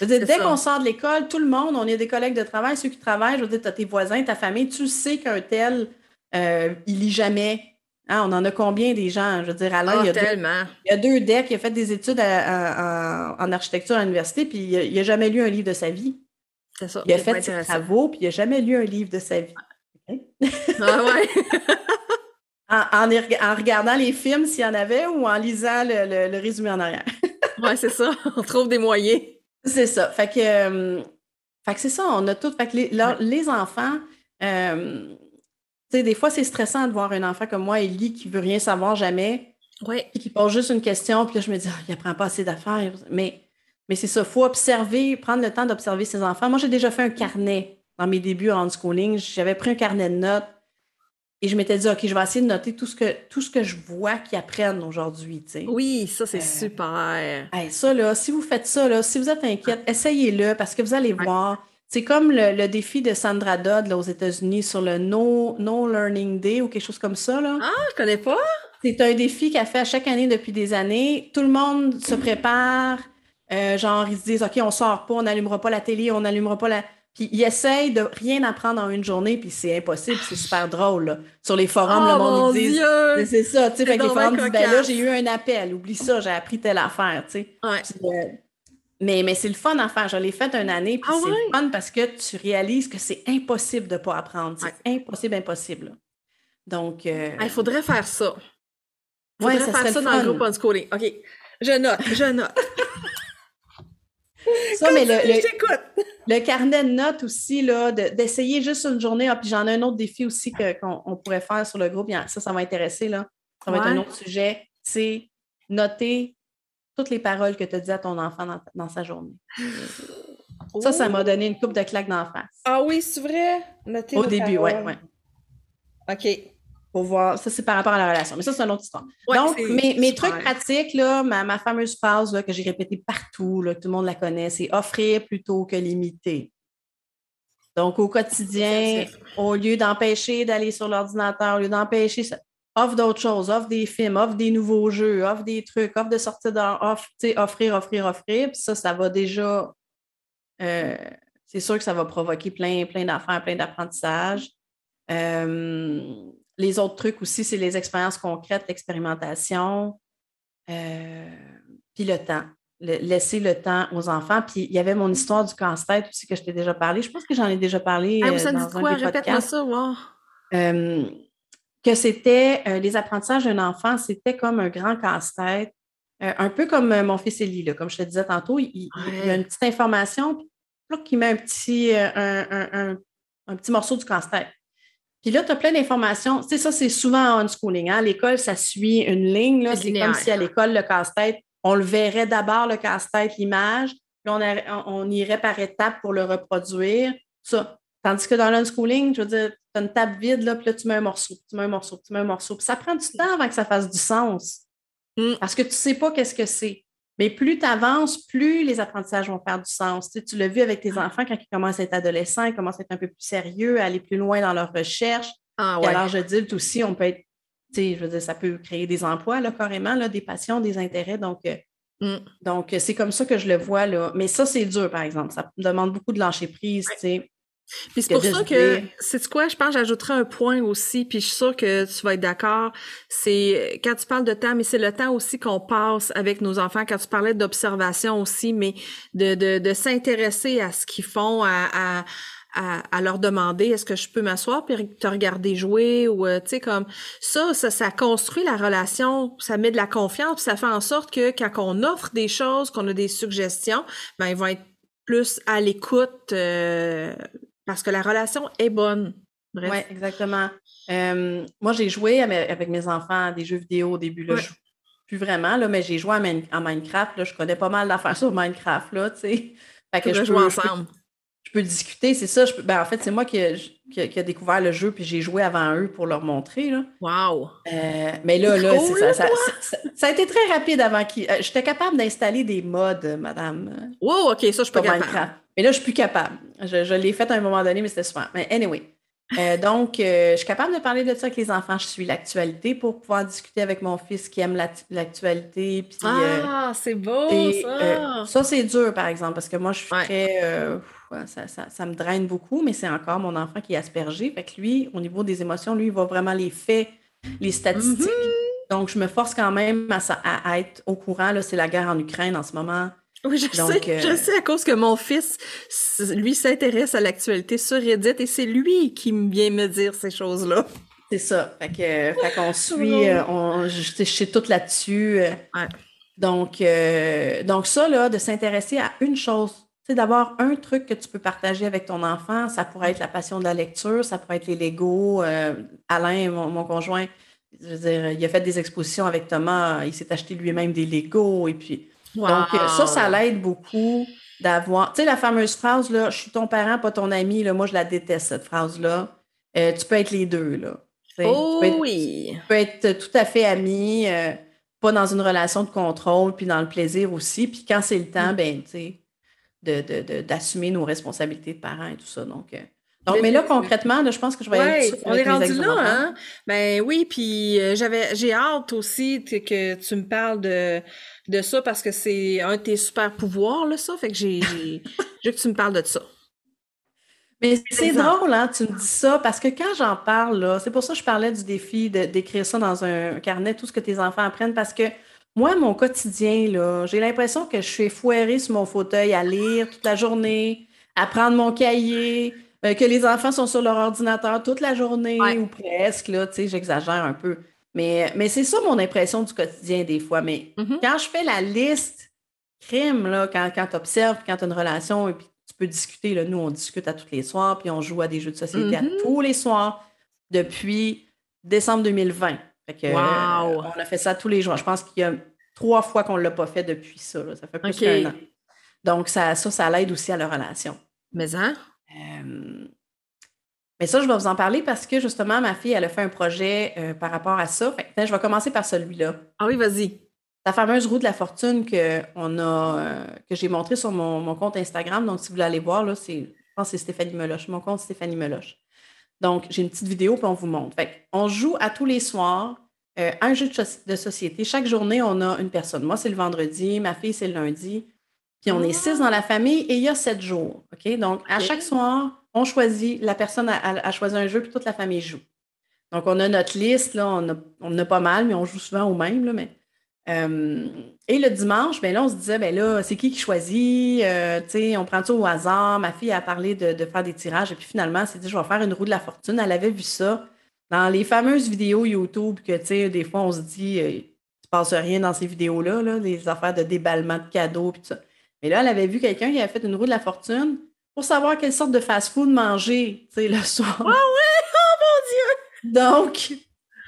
dès qu'on sort de l'école, tout le monde, on est des collègues de travail, ceux qui travaillent, je veux dire, tu as tes voisins, ta famille, tu sais qu'un tel, euh, il lit jamais, Hein, on en a combien des gens? Je veux dire, Alain, il, y a. Deux, il y a deux decks, il a fait des études en architecture à l'université, puis il n'a jamais lu un livre de sa vie. C'est ça. Il a fait ses travaux, puis il n'a jamais lu un livre de sa vie. Ah ouais? en, regardant les films s'il y en avait ou en lisant le, résumé en arrière. oui, c'est ça. On trouve des moyens. C'est ça. Fait que, euh, fait que c'est ça, on a tout. Fait que les, les enfants, euh, sais, des fois, c'est stressant de voir un enfant comme moi, Ellie, qui veut rien savoir jamais. Oui. Qui pose juste une question, puis là, je me dis, ah, il apprend pas assez d'affaires. Mais, mais c'est ça, il faut observer, prendre le temps d'observer ses enfants. Moi, j'ai déjà fait un carnet dans mes débuts en schooling. J'avais pris un carnet de notes et je m'étais dit, OK, je vais essayer de noter tout ce que, tout ce que je vois qu'ils apprennent aujourd'hui. Oui, ça, c'est euh, super. ça, là, si vous faites ça, là, si vous êtes inquiète, essayez-le parce que vous allez voir c'est comme le, défi de Sandra Dodd aux États-Unis sur le no, no Learning Day ou quelque chose comme ça. Là. Ah, je connais pas. C'est un défi qu'elle fait à chaque année depuis des années. Tout le monde se prépare. Euh, genre, ils se disent, OK, on sort pas, on n'allumera pas la télé, on n'allumera pas la... Puis ils essayent de rien apprendre en une journée, puis c'est impossible, c'est super drôle. Là. Sur les forums, oh, le monde dit. C'est ça, tu sais. Fait que les forums disent, ben là, j'ai eu un appel, oublie ça, j'ai appris telle affaire, tu sais. Ouais. Euh, mais, mais c'est le fun à faire. Je l'ai fait une année, puis Ah c'est ouais? le fun parce que tu réalises que c'est impossible de ne pas apprendre. C'est impossible, impossible. Donc. euh, Il faudrait faire ça. Il Ouais, faudrait ça faire ça le dans le groupe unschooling. OK. Je note, je note. ça, mais le, le- carnet de notes aussi, là, de- d'essayer juste une journée. Ah, puis j'en ai un autre défi aussi qu'on on pourrait faire sur le groupe. Ça, ça va intéresser. Là. Ça va être un autre sujet. C'est noter toutes les paroles que tu as dit à ton enfant dans, dans sa journée. Ça, ça m'a donné une coupe de claques d'en face. Ah oui, c'est vrai? Notez Au début, oui. Ouais. OK. Pour voir. Ça, c'est par rapport à la relation. Mais ça, c'est une autre histoire. Ouais, Donc, mes, trucs pratiques, là, ma, ma fameuse phrase là, que j'ai répétée partout, là, que tout le monde la connaît, c'est offrir plutôt que limiter. Donc, au quotidien, au lieu d'empêcher d'aller sur l'ordinateur, au lieu d'empêcher, ça- offre d'autres choses, offre des films, offre des nouveaux jeux, offre des trucs, offre de sortir dehors, offre, offrir, offrir, offrir. Puis ça, ça va déjà. euh, c'est sûr que ça va provoquer plein, plein d'affaires, plein d'apprentissages. Euh, les autres trucs aussi, c'est les expériences concrètes, l'expérimentation, euh, puis le temps. Le- laisser le temps aux enfants. Puis il y avait mon histoire du casse-tête aussi que je t'ai déjà parlé. Je pense que j'en ai déjà parlé. Ah, ça dans dit un quoi? Répète-moi ça, wow. Que c'était euh, les apprentissages d'un enfant, c'était comme un grand casse-tête, Euh, un peu comme euh, mon fils Élie, là, comme je te disais tantôt, il, il- il a une petite information, puis là, qui met un petit, euh, un, un- un- petit morceau du casse-tête. Puis là, tu as plein d'informations. Tu sais, ça, c'est souvent en unschooling. Hein? À l'école, ça suit une ligne. là. C'est comme si à l'école, le casse-tête, on le verrait d'abord, le casse-tête, l'image, puis on, a- on- on irait par étapes pour le reproduire. Ça. Tandis que dans l'unschooling, je veux dire, tu as une table vide, là, puis là, tu mets un morceau, tu mets un morceau, tu mets un morceau. Puis ça prend du temps avant que ça fasse du sens. Mm. Parce que tu ne sais pas qu'est-ce que c'est. Mais plus tu avances, plus les apprentissages vont faire du sens. Tu, sais, tu l'as vu avec tes enfants quand ils commencent à être adolescents, ils commencent à être un peu plus sérieux, à aller plus loin dans leur recherche. Ah ouais. à l'âge adulte aussi, on peut être, tu sais, je veux dire, ça peut créer des emplois, là, carrément, là, des passions, des intérêts. Donc, euh, Mm. donc euh, c'est comme ça que je le vois, là. Mais ça, c'est dur, par exemple. Ça demande beaucoup de lâcher prise, tu sais. Puis c'est pour ça que, c'est quoi, je pense que j'ajouterais un point aussi, puis je suis sûre que tu vas être d'accord, c'est quand tu parles de temps, mais c'est le temps aussi qu'on passe avec nos enfants, quand tu parlais d'observation aussi, mais de, de, de s'intéresser à ce qu'ils font, à, à, à, à leur demander est-ce que je peux m'asseoir puis te regarder jouer? Ou euh, tu sais comme ça, ça ça construit la relation, ça met de la confiance, puis ça fait en sorte que quand on offre des choses, qu'on a des suggestions, ben ils vont être plus à l'écoute euh, parce que la relation est bonne. Oui, exactement. Euh, moi, j'ai joué avec mes enfants à des jeux vidéo au début. Là, Ouais. Je joue plus vraiment, là, mais j'ai joué à, Min- à Minecraft. Là, je connais pas mal d'affaires sur Minecraft. Là, tu sais. Fait que On je va peux, jouer je peux- ensemble. Je peux discuter, c'est ça. je peux- ben, en fait, c'est moi qui a, qui, a, qui a découvert le jeu, puis j'ai joué avant eux pour leur montrer. Là. Wow. Euh, mais là, là, cool, ça, ça, toi. ça- ça a été très rapide avant qu'ils. euh, J'étais capable d'installer des mods, madame, Wow, ok, ça je suis pas capable. Mais là, je suis plus capable. Je, je l'ai fait à un moment donné, mais c'était super. Mais anyway. Euh, donc, je suis capable de parler de ça avec les enfants. Je suis l'actualité pour pouvoir discuter avec mon fils qui aime l'act- l'actualité. Ah, c'est beau et, ça. ça, c'est dur, par exemple, parce que moi, je suis Ouais. très. Euh, ça, ça- ça me draine beaucoup, mais c'est encore mon enfant qui est aspergé. Fait que lui, au niveau des émotions, lui, il voit vraiment les faits, les statistiques. Mm-hmm. Donc, je me force quand même à, être au courant. Là, c'est la guerre en Ukraine en ce moment. Oui, je Donc, sais, euh, je sais à cause que mon fils, lui, s'intéresse à l'actualité sur Reddit et c'est lui qui vient me dire ces choses-là. C'est ça. Fait que, fait qu'on suit, euh, on, je, je sais tout là-dessus. euh. Ouais. Donc, euh, donc, ça, là, de s'intéresser à une chose, c'est d'avoir un truc que tu peux partager avec ton enfant. Ça pourrait être la passion de la lecture, ça pourrait être les Legos. Euh, Alain, mon, mon conjoint, je veux dire, il a fait des expositions avec Thomas, il s'est acheté lui-même des Legos. Et puis, donc, euh, ça, ça l'aide beaucoup d'avoir. Tu sais, la fameuse phrase, là, je suis ton parent, pas ton ami, là, moi, je la déteste, cette phrase-là. Euh, tu peux être les deux, là. Oh tu peux être, oui. tu peux être tout à fait ami, euh, pas dans une relation de contrôle, puis dans le plaisir aussi. Puis quand c'est le temps, ben, tu sais, de- de- de- d'assumer nos responsabilités de parents et tout ça. Donc, euh, Donc, mais là, concrètement, je pense que je vais ouais, on est rendu là, hein? Ben oui, puis euh, j'avais j'ai hâte aussi que tu me parles de, de ça parce que c'est un de tes super pouvoirs, là, ça. Fait que j'ai veux que tu me parles de ça. Mais c'est drôle, hein, tu me dis ça, parce que quand j'en parle, là, c'est pour ça que je parlais du défi d'écrire ça dans un carnet, tout ce que tes enfants apprennent, parce que moi, mon quotidien, là, j'ai l'impression que je suis foirée sur mon fauteuil à lire toute la journée, à prendre mon cahier, euh, que les enfants sont sur leur ordinateur toute la journée ou presque, là, tu sais, j'exagère un peu. Mais, mais c'est ça mon impression du quotidien des fois. Mais mm-hmm. quand je fais la liste crime, là, quand, quand tu observes, quand tu as une relation, et puis tu peux discuter, là, nous, on discute à tous les soirs, puis on joue à des jeux de société à mm-hmm. tous les soirs depuis décembre 2020. Fait que, on a fait ça tous les jours. Je pense qu'il y a trois fois qu'on ne l'a pas fait depuis ça. Ça fait plus qu'un an. Donc, ça, ça, ça l'aide aussi à la relation. Mais hein? Euh, mais ça, je vais vous en parler parce que justement, ma fille, elle a fait un projet euh, par rapport à ça. Fait, je vais commencer par celui-là. Ah oui, vas-y. La fameuse roue de la fortune que, on a, euh, que j'ai montrée sur mon, compte Instagram. Donc, si vous voulez aller voir, là, c'est, je pense que c'est Stéphanie Meloche. Mon compte, Stéphanie Meloche. Donc, j'ai une petite vidéo, puis on vous montre. Fait, on joue à tous les soirs un jeu de, société. Chaque journée, on a une personne. Moi, c'est le vendredi, ma fille, c'est le lundi. Puis on est six dans la famille et il y a sept jours. OK? Donc, à chaque soir, on choisit, la personne a, choisi un jeu, puis toute la famille joue. Donc, on a notre liste, là, on, a, on a pas mal, mais on joue souvent au même. Là, mais, euh, et le dimanche, ben là, on se disait, ben là, c'est qui qui choisit? Euh, on prend ça au hasard. Ma fille a parlé de, faire des tirages, et puis finalement, elle s'est dit, je vais faire une roue de la fortune. Elle avait vu ça dans les fameuses vidéos YouTube que, tu sais, des fois, on se dit, il euh, ne se passe rien dans ces vidéos-là, là, les affaires de déballement de cadeaux, puis tout ça. Mais là, elle avait vu quelqu'un qui avait fait une roue de la fortune pour savoir quelle sorte de fast-food manger, tu sais, le soir. Ah ouais! Oh mon Dieu! Donc,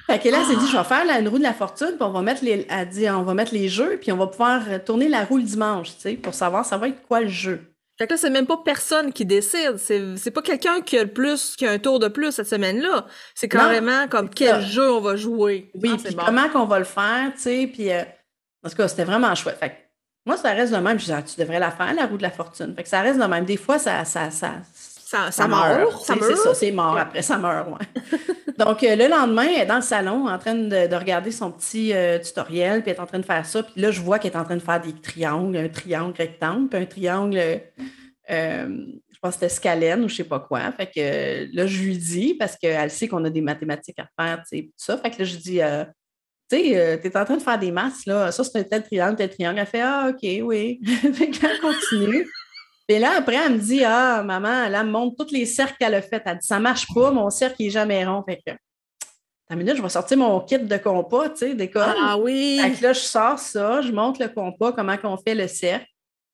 fait que là, elle s'est dit, je vais faire la, une roue de la fortune, puis on va mettre les, elle dit, on va mettre les jeux, puis on va pouvoir tourner la roue le dimanche, tu sais, pour savoir ça va être quoi le jeu. Fait que là, c'est même pas personne qui décide. C'est pas quelqu'un qui a le plus, qui a un tour de plus cette semaine-là. C'est carrément comme quel jeu on va jouer? Oui, ah, puis comment qu'on va le faire, tu sais, puis euh, en tout cas, c'était vraiment chouette. Fait moi, ça reste le même. Je disais, ah, tu devrais la faire, la roue de la fortune. Fait que ça reste le même. Des fois, ça, ça, ça, ça, ça, meurt. C'est ça, c'est mort. Après, ça meurt, ouais. Donc, euh, le lendemain, elle est dans le salon en train de, regarder son petit euh, tutoriel, puis elle est en train de faire ça. Puis là, je vois qu'elle est en train de faire des triangles, un triangle rectangle, puis un triangle, euh, je pense que c'était scalène ou je sais pas quoi. Fait que là, je lui dis, parce qu'elle sait qu'on a des mathématiques à faire, tu sais, tout ça. Fait que là, je dis, tu sais, tu es en train de faire des masses, là. Ça, c'est un tel triangle, tel triangle. Elle fait Ah, OK, oui. fait qu'elle continue. Puis là, après, elle me dit Ah, maman, elle me montre tous les cercles qu'elle a fait. Elle dit Ça marche pas, mon cercle n'est jamais rond. Fait que, une minute, je vais sortir mon kit de compas, tu sais, d'école. Ah oui! Fait que là, je sors ça, je montre le compas, comment on fait le cercle.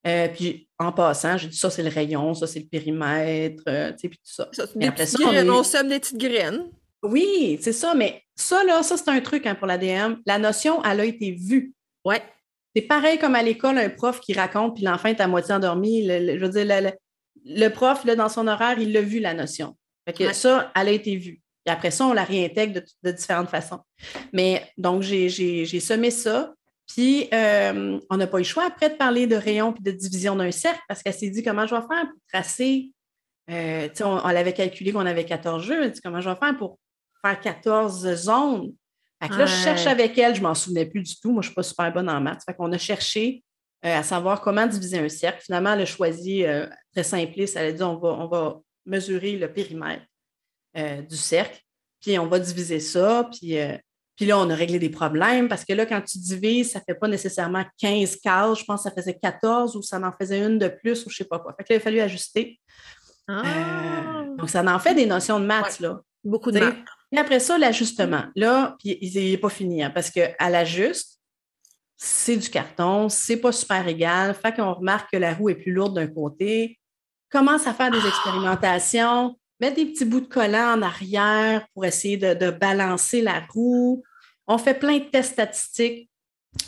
Euh, puis en passant, j'ai dit ça, c'est le rayon, ça, c'est le périmètre, euh, tu sais, puis tout ça. ça des après ça, on, on sème des petites graines. Oui, c'est ça, mais ça, là, ça, c'est un truc hein, pour l'ADM. La notion, elle a été vue. Ouais. C'est pareil comme à l'école, un prof qui raconte, puis l'enfant est à moitié endormi. je veux dire, le, prof, là, dans son horaire, il l'a vu, la notion. Fait que ça, elle a été vue. Et après ça, on la réintègre de, différentes façons. Mais donc, j'ai semé ça. Puis, euh, on n'a pas eu le choix après de parler de rayon puis de division d'un cercle parce qu'elle s'est dit comment je vais faire pour tracer. Euh, on, on l'avait calculé qu'on avait 14 jeux. Elle dit comment je vais faire pour faire 14 zones? Fait que là, je cherche avec elle, je ne m'en souvenais plus du tout. Moi, je ne suis pas super bonne en maths. Fait qu'on a cherché euh, à savoir comment diviser un cercle. Finalement, elle a choisi euh, très simpliste. Elle a dit on va, on va mesurer le périmètre euh, du cercle, puis on va diviser ça. Puis, puis là, on a réglé des problèmes parce que là, quand tu divises, ça ne fait pas nécessairement 15 cases. Je pense que ça faisait 14 ou ça en faisait une de plus ou je ne sais pas quoi. Fait que là, il a fallu ajuster. Ah! donc, ça en fait des notions de maths, là. Beaucoup de maths. Et après ça, l'ajustement. Là, puis il n'est pas fini, hein, parce qu'à l'ajuste, c'est du carton, c'est pas super égal. Fait qu'on remarque que la roue est plus lourde d'un côté. Commence à faire des ah! expérimentations, mettre des petits bouts de collant en arrière pour essayer de, balancer la roue. On fait plein de tests statistiques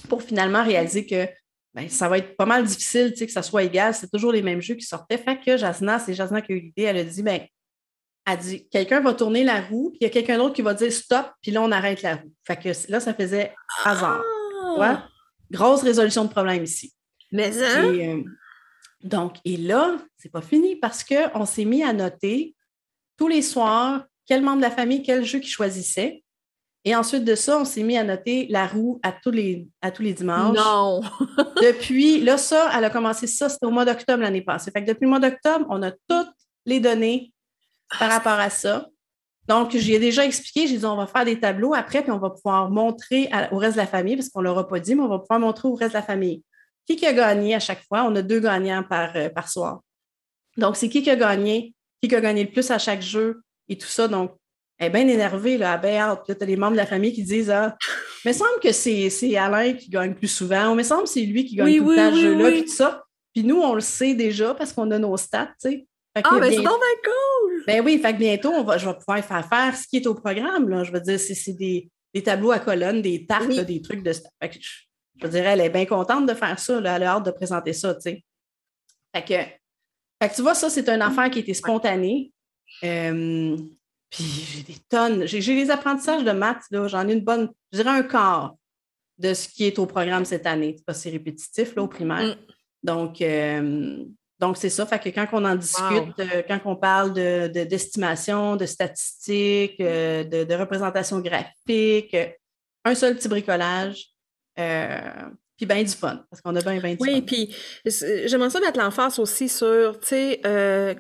pour finalement réaliser que ben, ça va être pas mal difficile que ça soit égal. C'est toujours les mêmes jeux qui sortaient. Fait que Jasna, c'est Jasna qui a eu l'idée, elle a dit ben, elle dit quelqu'un va tourner la roue, puis il y a quelqu'un d'autre qui va dire stop, puis là, on arrête la roue. Fait que là, ça faisait hasard. Ah! Grosse résolution de problème ici. Mais hein? euh, donc, et là, c'est pas fini parce qu'on s'est mis à noter tous les soirs quel membre de la famille, quel jeu qu'il choisissait. Et ensuite de ça, on s'est mis à noter la roue à tous les, à tous les dimanches. Non! depuis, là, ça, elle a commencé ça, c'était au mois d'octobre l'année passée. Fait que depuis le mois d'octobre, on a toutes les données par rapport à ça. Donc, j'y ai déjà expliqué, j'ai dit, on va faire des tableaux après, puis on va pouvoir montrer au reste de la famille, parce qu'on ne leur a pas dit, mais on va pouvoir montrer au reste de la famille. Qui, qui a gagné à chaque fois? On a deux gagnants par, euh, par soir. Donc, c'est qui qui a gagné, qui, qui a gagné le plus à chaque jeu et tout ça. Donc, elle est bien énervée, là, elle bien Puis là, tu as les membres de la famille qui disent Ah, il me semble que c'est Alain qui gagne plus souvent. Il me semble que c'est lui qui gagne tout le temps ce jeu-là, puis tout ça. Puis nous, on le sait déjà parce qu'on a nos stats, tu sais. Ah, ben c'est donc cool! Ben oui, fait que bientôt, on va, je vais pouvoir faire faire ce qui est au programme. Là. Je veux dire, c'est des, des, tableaux à colonnes, des tartes, des trucs de. Fait que je, je, dirais, elle est bien contente de faire ça. Là. Elle a hâte de présenter ça, tu sais. Fait que, fait que tu vois, ça, c'est une affaire qui été spontanée. Euh, puis j'ai des tonnes. J'ai les apprentissages de maths, j'en ai une bonne, je dirais un quart de ce qui est au programme cette année. C'est pas si répétitif là, au primaire. Mm. Donc, euh, donc c'est ça. Fait que quand on en discute, euh, quand on parle d'estimation, de, de, statistiques, euh, de, représentation graphique, un seul petit bricolage. puis bien du fun, parce qu'on a bien, bien du oui, fun. Oui, puis j'aimerais ça mettre l'emphase aussi sur, tu sais,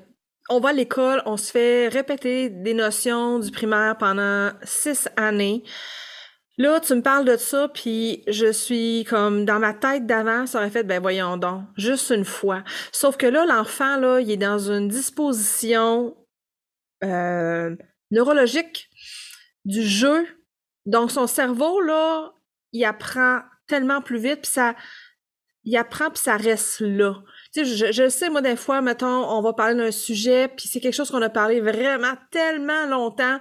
on va à l'école, on se fait répéter des notions du primaire pendant six années. Là, tu me parles de ça, puis je suis comme dans ma tête d'avant, ça aurait fait, ben voyons donc, juste une fois. Sauf que là, l'enfant, là, il est dans une disposition euh, neurologique du jeu. Donc, son cerveau, là, il apprend tellement plus vite, puis ça, il apprend, puis ça reste là. Sais, je, sais, moi, des fois, mettons, on va parler d'un sujet, puis c'est quelque chose qu'on a parlé vraiment tellement longtemps,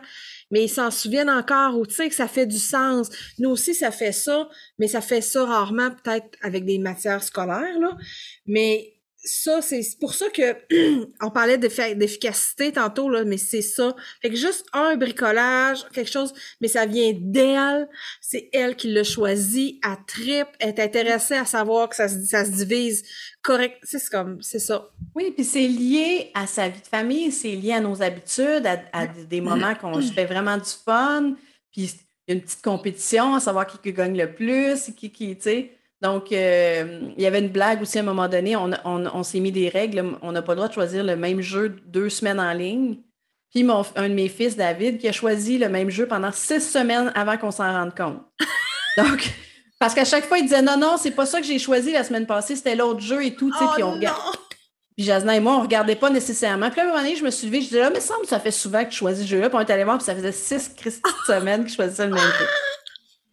mais ils s'en souviennent encore, ou tu sais, que ça fait du sens. Nous aussi, ça fait ça, mais ça fait ça rarement, peut-être avec des matières scolaires, là. Mais ça, c'est pour ça que on parlait d'efficacité tantôt, là, mais c'est ça. Fait que juste un bricolage, quelque chose, mais ça vient d'elle. C'est elle qui l'a choisi, à trip, est intéressée à savoir que ça se, ça se divise correct. C'est comme, c'est ça. Oui, puis c'est lié à sa vie de famille, c'est lié à nos habitudes, à, des moments qu'on fait vraiment du fun, puis une petite compétition à savoir qui, qui gagne le plus, qui, qui, tu sais. Donc, euh, il y avait une blague aussi à un moment donné. On, s'est mis des règles. On n'a pas le droit de choisir le même jeu deux semaines en ligne. Puis mon, un de mes fils, David, qui a choisi le même jeu pendant six semaines avant qu'on s'en rende compte. Donc, parce qu'à chaque fois, il disait non, non, c'est pas ça que j'ai choisi la semaine passée, c'était l'autre jeu et tout. Oh, puis on regarde. Puis Jasna et moi, on regardait pas nécessairement. Puis à un moment donné, je me suis levée, je disais, là, mais semble que ça fait souvent que je choisis ce jeu-là. Puis on est allé voir, puis ça faisait six semaines que je choisissais le même jeu.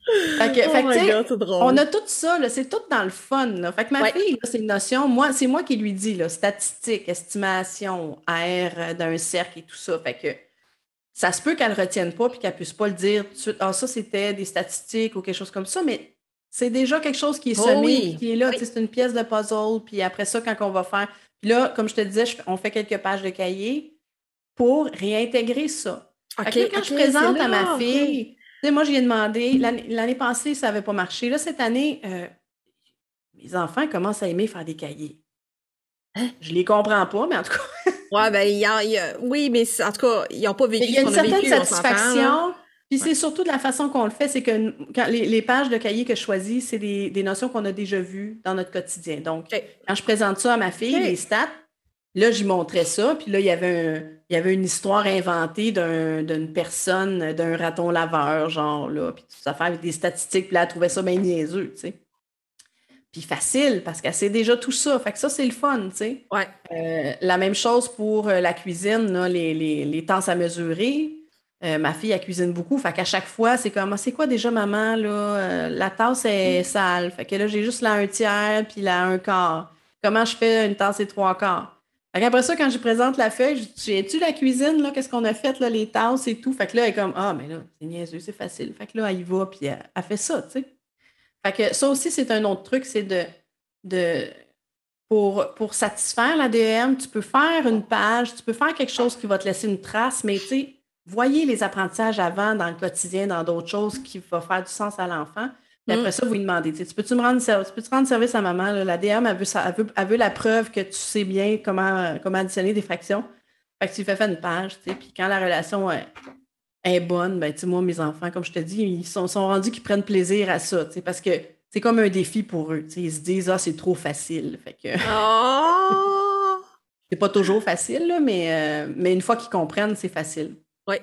Oh on a tout ça, c'est tout dans le fun. Fait que ma fille, c'est une notion, moi, c'est moi qui lui dis, là, statistique, estimation, R d'un cercle et tout ça. Fait que ça se peut qu'elle ne retienne pas puis qu'elle ne puisse pas le dire tout de suite. Ah, ça, c'était des statistiques ou quelque chose comme ça, mais c'est déjà quelque chose qui est oh semé, qui est là. C'est une pièce de puzzle. Puis après ça, quand on va faire. Puis là, comme je te disais, on fait quelques pages de cahier pour réintégrer ça. quand je présente à ma fille, moi, j'ai demandé, l'année passée, ça n'avait pas marché. Là, cette année, euh, mes enfants commencent à aimer faire des cahiers. Hein? Je les comprends pas, mais en tout cas. ouais, ben, y a, oui, mais en tout cas, ils n'ont pas vécu. Il y a une certaine satisfaction. Puis c'est surtout de la façon qu'on le fait, c'est que quand les, pages de cahiers que je choisis, c'est des, notions qu'on a déjà vues dans notre quotidien. Donc, quand je présente ça à ma fille, les stats, Là, j'y montrais ça, puis là, il y avait, il y avait une histoire inventée d'une personne, d'un raton laveur, genre, là, puis tout ça, fait avec des statistiques, puis là, elle trouvait ça bien niaiseux, tu sais. Puis facile, parce qu'elle sait déjà tout ça. Fait que ça, c'est le fun, tu sais. Ouais. Euh, la même chose pour euh, la cuisine, là, les, les, les à mesurer. Euh, ma fille, elle cuisine beaucoup. Fait qu'à chaque fois, c'est comme, ah, c'est quoi déjà, maman, là? la tasse est sale. Fait que là, j'ai juste là un tiers, puis là un quart. Comment je fais une tasse et trois quarts? Après ça, quand je présente la feuille, je dis tu la cuisine, là, qu'est-ce qu'on a fait, là, les tasses et tout? Fait que là, elle est comme Ah, mais là, c'est niaiseux, c'est facile. Fait que là, elle y va, puis elle, fait ça, tu sais. Fait que ça aussi, c'est un autre truc, c'est de, de pour, pour satisfaire l'ADM, tu peux faire une page, tu peux faire quelque chose qui va te laisser une trace, mais tu sais, voyez les apprentissages avant dans le quotidien, dans d'autres choses qui vont faire du sens à l'enfant. Après mm. ça, vous lui demandez, tu peux-tu me rendre, tu peux rendre service à maman? La DM, elle veut, elle, veut, la preuve que tu sais bien comment, comment additionner des fractions. Fait que tu fais faire une page, tu sais, puis quand la relation est, est bonne, ben, tu sais, moi, mes enfants, comme je te dis, ils sont, sont rendus qu'ils prennent plaisir à ça, tu sais, parce que c'est comme un défi pour eux, tu sais, ils se disent, ah, c'est trop facile, fait que... Oh! c'est pas toujours facile, là, mais, euh, mais une fois qu'ils comprennent, c'est facile. Oui.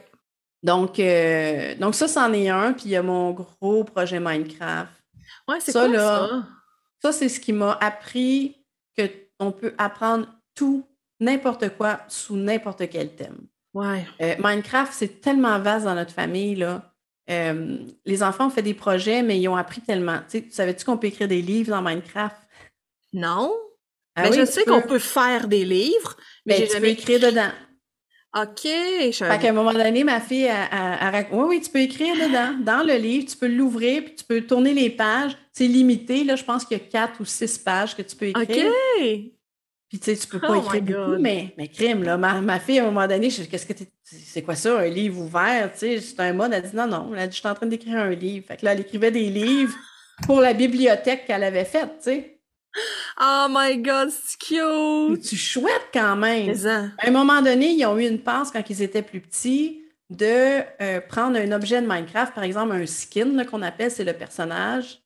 Donc, euh, donc ça, c'en est un, puis il y a mon gros projet Minecraft. Ouais, c'est Ça, quoi là, ça? Ça, c'est ce qui m'a appris qu'on peut apprendre tout, n'importe quoi, sous n'importe quel thème. Ouais. Euh, Minecraft, c'est tellement vaste dans notre famille, là. Euh, les enfants ont fait des projets, mais ils ont appris tellement. Tu sais, savais-tu qu'on peut écrire des livres dans Minecraft? Non? Ah mais oui, je sais qu'on peut faire des livres, mais Ben, j'ai tu jamais peux écrire dedans. OK, je Fait qu'à un moment donné, ma fille, elle, elle- elle rac- oui, oui, tu peux écrire dedans, dans le livre, tu peux l'ouvrir, puis tu peux tourner les pages. C'est limité, là, je pense qu'il y a quatre ou six pages que tu peux écrire. OK. Puis tu sais, tu peux pas Oh écrire beaucoup, mais, mais crime, là. Ma, ma fille, à un moment donné, je dis, qu'est-ce que c'est quoi ça, un livre ouvert? Tu sais, c'est un mode, elle dit non, non. Elle a dit, je suis en train d'écrire un livre. Fait que là, elle écrivait des livres pour la bibliothèque qu'elle avait faite, tu sais. Oh my God, c'est cute! Tu chouette quand même? Ça. À un moment donné, ils ont eu une passe quand ils étaient plus petits de euh, prendre un objet de Minecraft, par exemple un skin qu'on appelle, c'est le personnage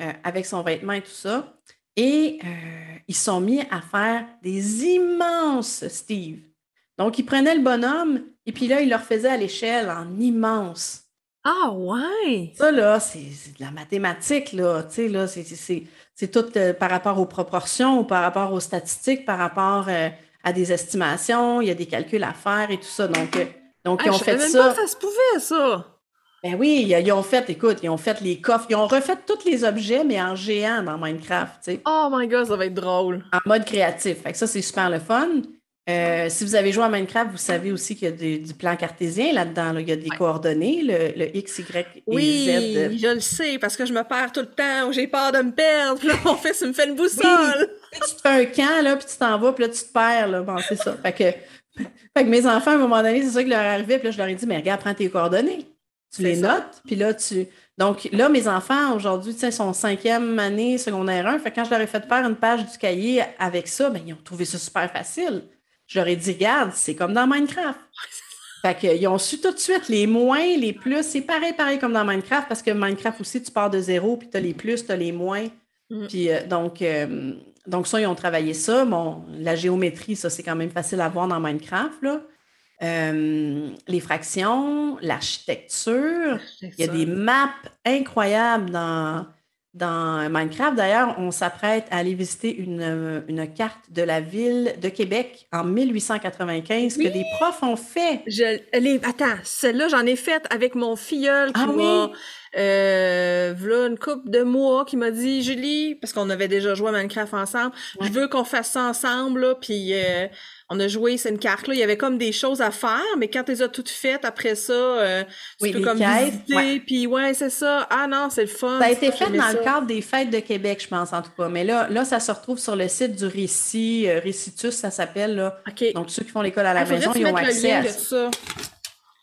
euh, avec son vêtement et tout ça. Et euh, ils se sont mis à faire des immenses Steve. Donc, ils prenaient le bonhomme et puis là, ils le refaisaient à l'échelle en immense. Ah ouais! Ça, là, c'est c'est de la mathématique, là. Tu sais, là, c'est- c'est- tout euh, par rapport aux proportions, ou par rapport aux statistiques, par rapport euh, à des estimations. Il y a des calculs à faire et tout ça. Donc, euh, donc Ah, ils ont je fait même ça. pas que ça se pouvait, ça! Ben oui, ils ils ont fait, écoute, ils ont fait les coffres, ils ont refait tous les objets, mais en géant dans Minecraft, tu sais, Oh my God, ça va être drôle! en mode créatif. Fait que ça, c'est super le fun. Euh, si vous avez joué à Minecraft, vous savez aussi qu'il y a des- du plan cartésien là-dedans. là. Il y a des coordonnées, le, le X, Y et Oui, Z. je le sais, parce que je me perds tout le temps, ou j'ai peur de me perdre, là, mon fils, il me fait une boussole! Tu te fais un camp, là, puis tu t'en vas, puis là, tu te perds, là. Bon, c'est ça. Fait que, fait que mes enfants, à un moment donné, c'est ça qui leur arrivait, puis là, je leur ai dit, mais regarde, prends tes coordonnées. Tu les ça. notes, puis là, tu... Donc, là, mes enfants, aujourd'hui, tu sais, sont en cinquième année, secondaire 1. Fait que quand je leur ai fait faire une page du cahier avec ça, ben, ils ont trouvé ça super facile. Je leur ai dit, regarde, c'est comme dans Minecraft. Fait qu'ils ont su tout de suite les moins, les plus. C'est pareil, pareil comme dans Minecraft, parce que Minecraft aussi, tu pars de zéro, puis tu as les plus, tu as les moins. Mm. Puis euh, donc, euh, donc, ça, ils ont travaillé ça. Bon, la géométrie, ça, c'est quand même facile à voir dans Minecraft, là. Euh, les fractions, l'architecture. Il y a des maps incroyables dans, dans Minecraft. D'ailleurs, on s'apprête à aller visiter une, euh, une carte de la ville de Québec en 1895 que des profs ont fait. Je, les, attends, celle-là, j'en ai faite avec mon filleul qui Ah oui? m'a, euh, v'là une couple de mois, qui m'a dit, Julie, parce qu'on avait déjà joué à Minecraft ensemble, Ouais. je veux qu'on fasse ça ensemble, là, puis euh, on a joué, c'est une carte-là, il y avait comme des choses à faire, mais quand tu les as toutes faites, après ça, euh, tu Oui, peux comme quêtes, visiter, ouais. puis ouais, c'est ça. Ah non, c'est le fun. Ça a été fait dans ça. le cadre des fêtes de Québec, je pense, en tout cas. Mais là, là ça se retrouve sur le site du Récit, euh, Récitus, ça s'appelle. Là. Donc, ceux qui font l'école à la Ah, maison, ils ont accès à ça.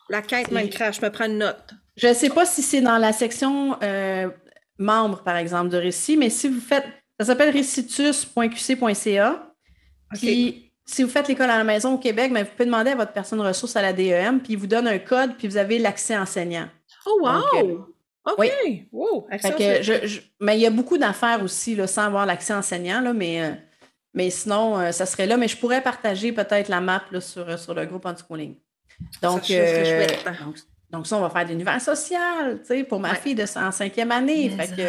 La quête Minecraft, je me prends une note. Je ne sais pas si c'est dans la section euh, membres, par exemple, de Récit, mais si vous faites, ça s'appelle récitus.qc.ca. Puis, si vous faites l'école à la maison au Québec, ben, vous pouvez demander à votre personne ressource à la DEM, puis ils vous donnent un code, puis vous avez l'accès enseignant. Oh, wow! Donc, OK. oui. Wow. Fait que je- je- mais il y a beaucoup d'affaires aussi, là, sans avoir l'accès enseignant, là, mais, euh, mais sinon, euh, ça serait là. Mais je pourrais partager peut-être la map là, sur, euh, sur le groupe Anticoling. Donc, Ça, euh, donc, donc ça, on va faire de l'univers social, tu sais, pour ma Ouais. fille de, en cinquième année. Mais Fait que,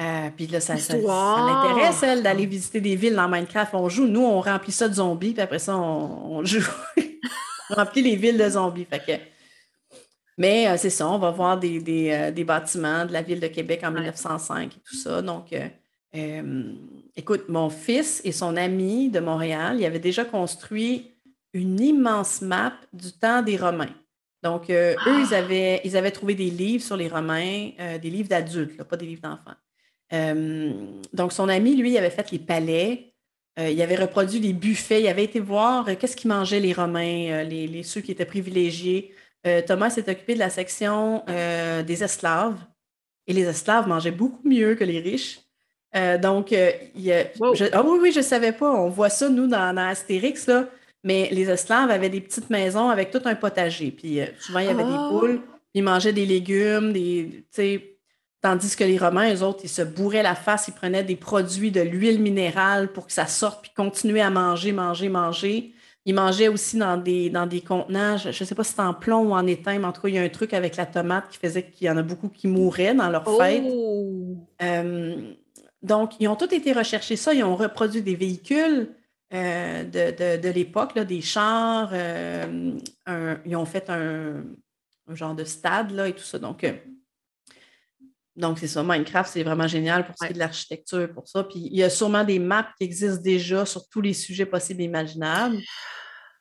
euh, puis là, ça, ça, l'intéresse, elle, d'aller visiter des villes dans Minecraft. On joue, nous, on remplit ça de zombies, puis après ça, on, on joue. on remplit les villes de zombies. Fait que, mais euh, c'est ça, on va voir des, des, euh, des bâtiments de la ville de Québec en Ouais. 1905 et tout ça. Donc, écoute, mon fils et son ami de Montréal, ils avaient déjà construit une immense map du temps des Romains. Donc, eux, ils avaient, ils avaient trouvé des livres sur les Romains, des livres d'adultes, pas des livres d'enfants. Euh, donc, son ami, lui, il avait fait les palais, euh, il avait reproduit les buffets, il avait été voir euh, qu'est-ce qu'ils mangeaient les Romains, les, les- ceux qui étaient privilégiés. Thomas s'est occupé de la section des esclaves. Et les esclaves mangeaient beaucoup mieux que les riches. Euh, donc, euh, il y a- Wow. je- ah oui, oui, je ne savais pas. On voit ça, nous, dans, dans Astérix. Là. mais les esclaves avaient des petites maisons avec tout un potager. Puis euh, souvent, il y avait des Ah. poules, puis ils mangeaient des légumes, des, tu sais, tandis que les Romains, eux autres, ils se bourraient la face, ils prenaient des produits de l'huile minérale pour que ça sorte, puis continuaient à manger, manger, manger. Ils mangeaient aussi dans des, dans des contenants, je ne sais pas si c'est en plomb ou en étain, mais en tout cas, il y a un truc avec la tomate qui faisait qu'il y en a beaucoup qui mouraient dans leur fête. Oh! Euh, donc, ils ont tous été recherchés ça. Ils ont reproduit des véhicules euh, de, de- de l'époque, des chars. euh, un- ils ont fait un, un genre de stade là, et tout ça. Donc, donc c'est ça. Minecraft, c'est vraiment génial pour ce qui est de l'architecture, pour ça. Puis, il y a sûrement des maps qui existent déjà sur tous les sujets possibles et imaginables.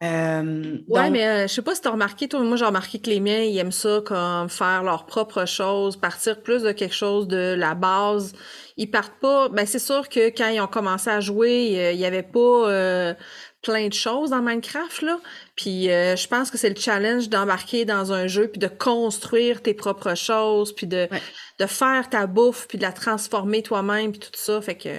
Euh, Ouais, donc- mais euh, je sais pas si t'as remarqué, toi, moi j'ai remarqué que les miens, ils aiment ça comme faire leur propre chose, partir plus de quelque chose de la base. Ils partent pas. Ben c'est sûr que quand ils ont commencé à jouer, euh, il y avait pas euh, plein de choses dans Minecraft là. Puis euh, je pense que c'est le challenge d'embarquer dans un jeu puis de construire tes propres choses puis de Ouais. De faire ta bouffe puis de la transformer toi-même puis tout ça. Fait que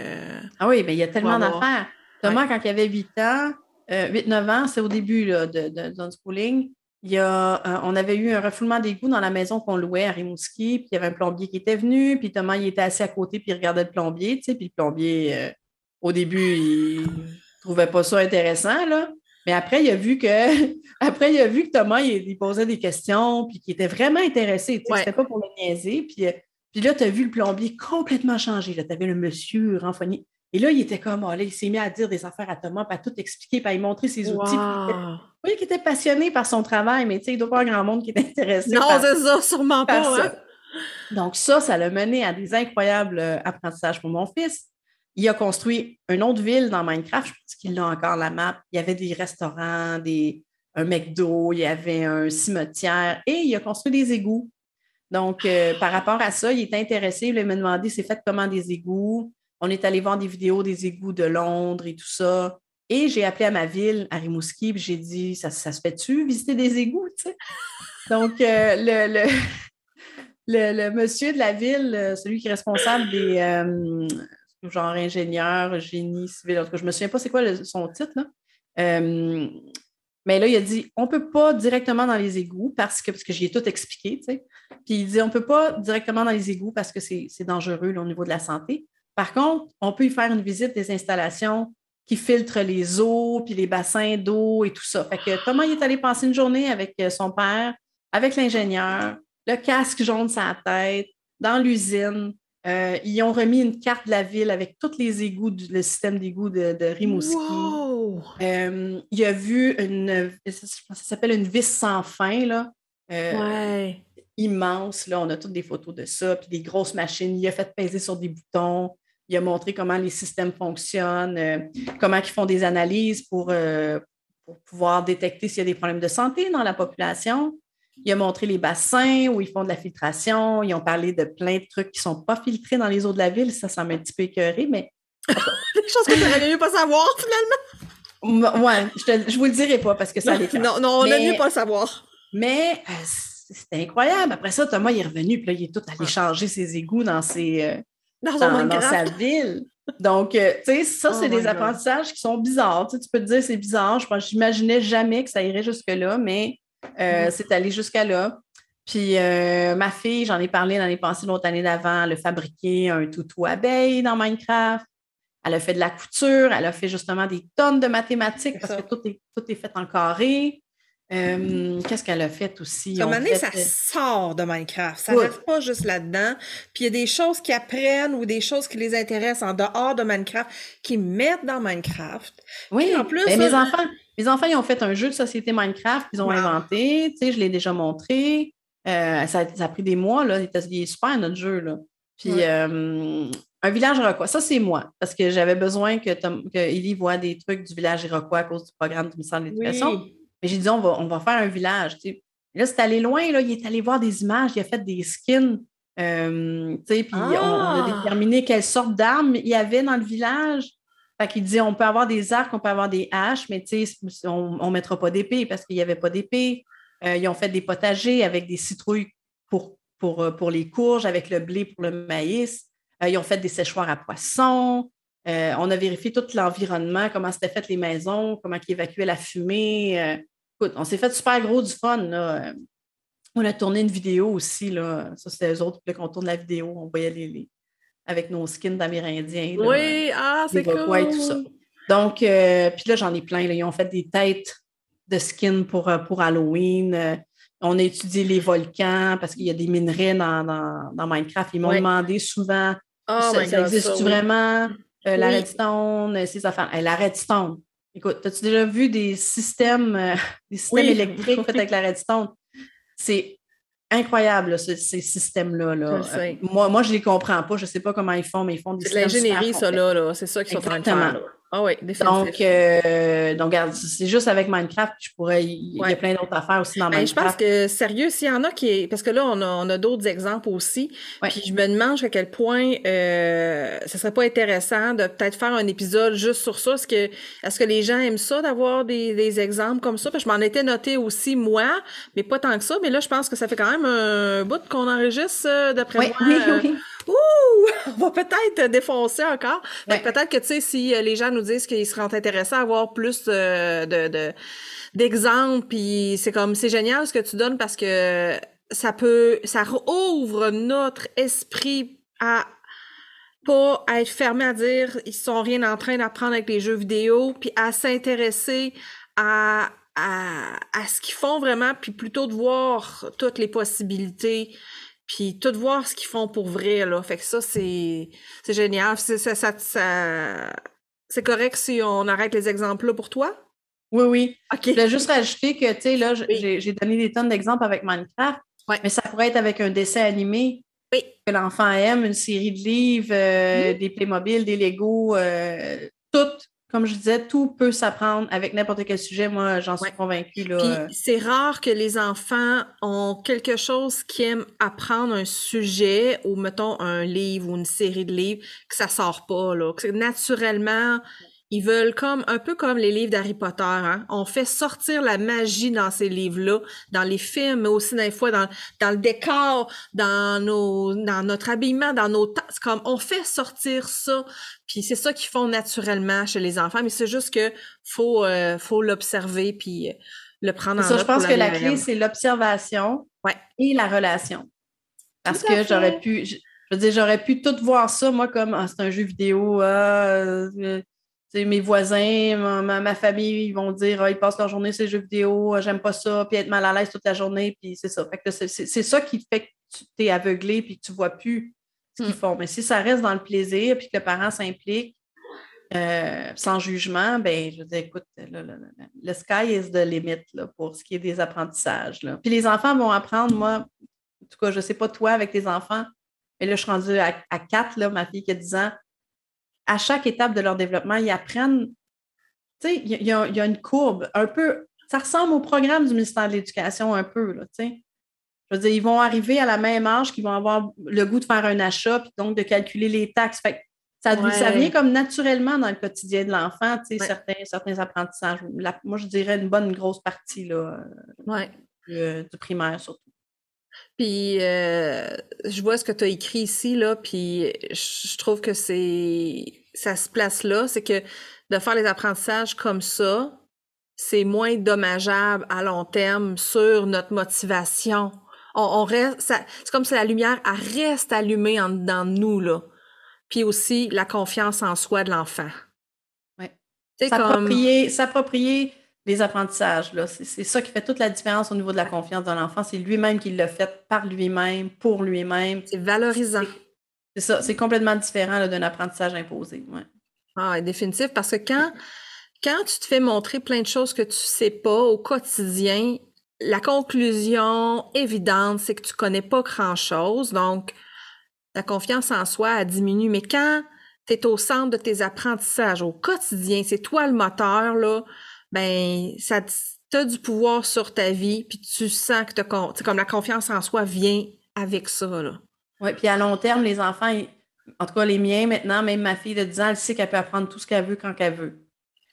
Ah oui, mais il y a tellement d'affaires. Thomas, quand il avait 8 ans, 8-9 ans, c'est au début là, de, de, de schooling, il y a, euh, on avait eu un refoulement d'égout dans la maison qu'on louait à Rimouski, puis il y avait un plombier qui était venu, puis Thomas, il était assis à côté, puis il regardait le plombier, tu sais, puis le plombier, euh, au début, il trouvait pas ça intéressant, là. Mais après, il a vu que, après, il a vu que Thomas, il, il posait des questions, puis qu'il était vraiment intéressé, tu sais, Ouais. c'était pas pour le niaiser, puis, euh, puis là, tu as vu le plombier complètement changer, tu avais le monsieur renfogné. Et là, il était comme, oh, là, il s'est mis à dire des affaires à Thomas, puis à tout expliquer, puis à lui montrer ses outils. puis oui, qui était passionné par son travail, mais tu sais, il doit pas avoir grand monde qui est intéressé Non, c'est ça, sûrement pas. ça. hein. Donc, ça, ça l'a mené à des incroyables euh, apprentissages pour mon fils. Il a construit une autre ville dans Minecraft, je pense qu'il a encore la map. Il y avait des restaurants, des, un McDo, il y avait un cimetière et il a construit des égouts. Donc, euh, par rapport à ça, il est intéressé. Il m'a demandé c'est fait comment des égouts? On est allé voir des vidéos des égouts de Londres et tout ça. Et j'ai appelé à ma ville, à Rimouski, puis j'ai dit ça, se fait-tu visiter des égouts? Donc, euh, le, monsieur de la ville, euh, celui qui est responsable des euh, genre ingénieur, génie civil, en tout cas, je ne me souviens pas c'est quoi son titre, mais là, il a dit on ne peut pas directement dans les égouts parce que, parce que j'y ai tout expliqué, tu. Puis il dit on ne peut pas directement dans les égouts parce que c'est dangereux là, au niveau de la santé. Par contre, on peut y faire une visite des installations qui filtrent les eaux, puis les bassins d'eau et tout ça. Fait que Thomas, il est allé passer une journée avec euh, son père, avec l'ingénieur, le casque jaune sur la tête, dans l'usine. Euh, ils ont remis une carte de la ville avec tous les égouts, du, le système d'égouts de, de Rimouski. Wow! Euh, il a vu une, ça s'appelle une vis sans fin, là. Euh, Ouais. Immense. Là, on a toutes des photos de ça, puis des grosses machines. Il a fait peser sur des boutons. Il a montré comment les systèmes fonctionnent, euh, comment ils font des analyses pour, euh, pour pouvoir détecter s'il y a des problèmes de santé dans la population. Il a montré les bassins où ils font de la filtration. Ils ont parlé de plein de trucs qui ne sont pas filtrés dans les eaux de la ville. Ça, ça m'a un petit peu écœuré, mais Des choses que tu aurais mieux pas savoir, finalement. ouais, je ne vous le dirai pas parce que ça l'écœure. Non, non, on Mais- mieux pas le savoir. Mais euh, c'était incroyable. Après ça, Thomas il est revenu, puis là, il est tout allé changer ses égouts dans, ses, euh, Dans, dans, dans sa ville. Donc, euh, tu sais, ça, Oh c'est des God. apprentissages qui sont bizarres. Tu, peux te dire c'est bizarre. Je pense, j'imaginais jamais que ça irait jusque-là, mais euh, Mm. c'est allé jusqu'à là. Puis euh, ma fille, j'en ai parlé l'année passée, l'autre année d'avant, elle a fabriqué un toutou abeille dans Minecraft. Elle a fait de la couture, elle a fait justement des tonnes de mathématiques parce ça. que tout est, tout est fait en carré. Euh, Qu'est-ce qu'elle a fait aussi? Comme année, fait, ça euh, sort de Minecraft. Ça reste pas juste là-dedans. Puis il y a des choses qui apprennent ou des choses qui les intéressent en dehors de Minecraft, qui mettent dans Minecraft. Oui, Puis en plus, ben, mes ça- enfants, mes enfants, ils ont fait un jeu de société Minecraft qu'ils ont Wow. inventé. Tu sais, je l'ai déjà montré. Euh, ça, ça a pris des mois, là. Il, est super, notre jeu, là. Puis, euh, un village iroquois, ça, c'est moi, parce que j'avais besoin que, Tom, que Ellie voit des trucs du village iroquois à cause du programme du ministère de l'Éducation. Oui. Mais j'ai dit, on va, on va faire un village. Là, c'est allé loin. Là, il est allé voir des images, il a fait des skins. euh, puis on, on a Ah! déterminé quelle sorte d'armes il y avait dans le village. Fait qu'il dit, on peut avoir des arcs, on peut avoir des haches, mais on ne mettra pas d'épée parce qu'il n'y avait pas d'épée. Euh, ils ont fait des potagers avec des citrouilles pour, pour, euh, pour les courges, avec le blé pour le maïs. Euh, ils ont fait des séchoirs à poissons. on a vérifié tout l'environnement, comment c'était fait les maisons, comment ils évacuaient la fumée. Écoute, on s'est fait super gros du fun. Là. On a tourné une vidéo aussi. Là. Ça, c'était eux autres. Puis qu'on tourne la vidéo, on voyait les, avec nos skins d'Amérindiens. Oui, ah, c'est cool. Et tout ça. Donc, puis là, j'en ai plein. Ils ont fait des têtes de skins pour, pour Halloween. On a étudié les volcans parce qu'il y a des minerais dans, Minecraft. Ils m'ont demandé souvent oh ça, existe vraiment? Euh, la redstone, euh, ces affaires. la redstone. Écoute, as-tu déjà vu des systèmes, euh, des systèmes électriques faits avec la redstone? C'est incroyable, ces systèmes-là. Là. moi, moi, je ne les comprends pas. Je ne sais pas comment ils font, mais ils font des systèmes. L'ingénierie, ça, là, là. c'est ça qu'ils sont en train de faire. Ah oui, Donc, euh, donc c'est juste avec Minecraft, je pourrais. Il y a plein d'autres affaires aussi dans ben, Minecraft. je pense que, sérieux, s'il y en a qui. Parce que là, on a, on a d'autres exemples aussi. Puis je me demande à quel point euh, ce serait pas intéressant de peut-être faire un épisode juste sur ça. Est-ce que, est-ce que les gens aiment ça d'avoir des, des exemples comme ça? Parce que je m'en étais noté aussi, moi, mais pas tant que ça. Mais là, je pense que ça fait quand même un bout qu'on enregistre, euh, d'après moi. Oui, oui. Ouh! On va peut-être défoncer encore. Peut-être que, tu sais, si euh, les gens nous disent qu'ils seraient intéressés à avoir plus euh, de, d'exemples, puis c'est comme, c'est génial ce que tu donnes parce que ça peut, ça rouvre notre esprit à pas être fermé à dire ils sont rien en train d'apprendre avec les jeux vidéo, puis à s'intéresser à, à, à ce qu'ils font vraiment, puis plutôt de voir toutes les possibilités puis tout voir ce qu'ils font pour vrai, là. Fait que ça, c'est, génial. C'est, ça, ça, c'est correct si on arrête les exemples-là pour toi? Oui, oui. OK. Je voulais juste rajouter que, tu sais, là, j'ai, donné des tonnes d'exemples avec Minecraft, mais ça pourrait être avec un dessin animé que l'enfant aime, une série de livres, euh, des Playmobil, des Lego, euh, tout comme je disais, tout peut s'apprendre avec n'importe quel sujet. Moi, j'en suis convaincue. Là. c'est rare que les enfants ont quelque chose qui aiment apprendre un sujet ou, mettons, un livre ou une série de livres, que ça sort pas, là. Que naturellement, ils veulent comme un peu comme les livres d'Harry Potter. Hein? On fait sortir la magie dans ces livres-là, dans les films, mais aussi des fois dans, dans le décor, dans nos dans notre habillement, dans nos c'est comme on fait sortir ça. Puis c'est ça qu'ils font naturellement chez les enfants, mais c'est juste que faut euh, faut l'observer puis euh, le prendre en ça, Je pense que la clé c'est l'observation ouais. et la relation. Parce que j'aurais pu je, veux dire j'aurais pu tout voir ça moi comme ah, c'est un jeu vidéo ah, euh, mes voisins, ma, famille, ils vont dire ah, ils passent leur journée sur les jeux vidéo, ah, j'aime pas ça, puis être mal à l'aise toute la journée, puis c'est ça. c'est ça qui fait que tu t'es aveuglé puis que tu vois plus ce qu'ils hmm. font. Mais si ça reste dans le plaisir puis que le parent s'implique euh, sans jugement, ben je veux dire, écoute, le, sky is the limit là, pour ce qui est des apprentissages. Là. Puis les enfants vont apprendre, moi, en tout cas, je sais pas toi avec tes enfants, mais là, je suis rendue à, à 4, là, ma fille qui a 10 ans à chaque étape de leur développement, ils apprennent, tu sais, il y, a une courbe un peu, ça ressemble au programme du ministère de l'Éducation un peu, là, tu sais. Je veux dire, ils vont arriver à la même âge qu'ils vont avoir le goût de faire un achat, puis donc de calculer les taxes. Fait ça, ça, vient comme naturellement dans le quotidien de l'enfant, tu sais, certains, certains apprentissages. moi, je dirais une bonne grosse partie là, euh, du, primaire surtout. Puis euh, je vois ce que tu as écrit ici, là, puis je trouve que c'est ça se place là, c'est que de faire les apprentissages comme ça, c'est moins dommageable à long terme sur notre motivation. On, reste, c'est comme si la lumière reste allumée en dedans de nous là. Puis aussi la confiance en soi de l'enfant. Oui. S'approprier, s'approprier les apprentissages. C'est ça qui fait toute la différence au niveau de la confiance de l'enfant. C'est lui-même qui l'a fait par lui-même, pour lui-même. C'est valorisant. C'est ça, c'est complètement différent d'un apprentissage imposé. Ouais. Ah, définitif, parce que quand, quand tu te fais montrer plein de choses que tu sais pas au quotidien, la conclusion évidente, c'est que tu connais pas grand-chose. Donc, ta confiance en soi a diminué. Mais quand tu es au centre de tes apprentissages au quotidien, c'est toi le moteur, là, ben ça t'as du pouvoir sur ta vie, puis tu sens que t'as comme la confiance en soi vient avec ça là. Oui, puis à long terme, les enfants, en tout cas les miens maintenant, même ma fille de 10 ans, elle sait qu'elle peut apprendre tout ce qu'elle veut quand qu'elle veut.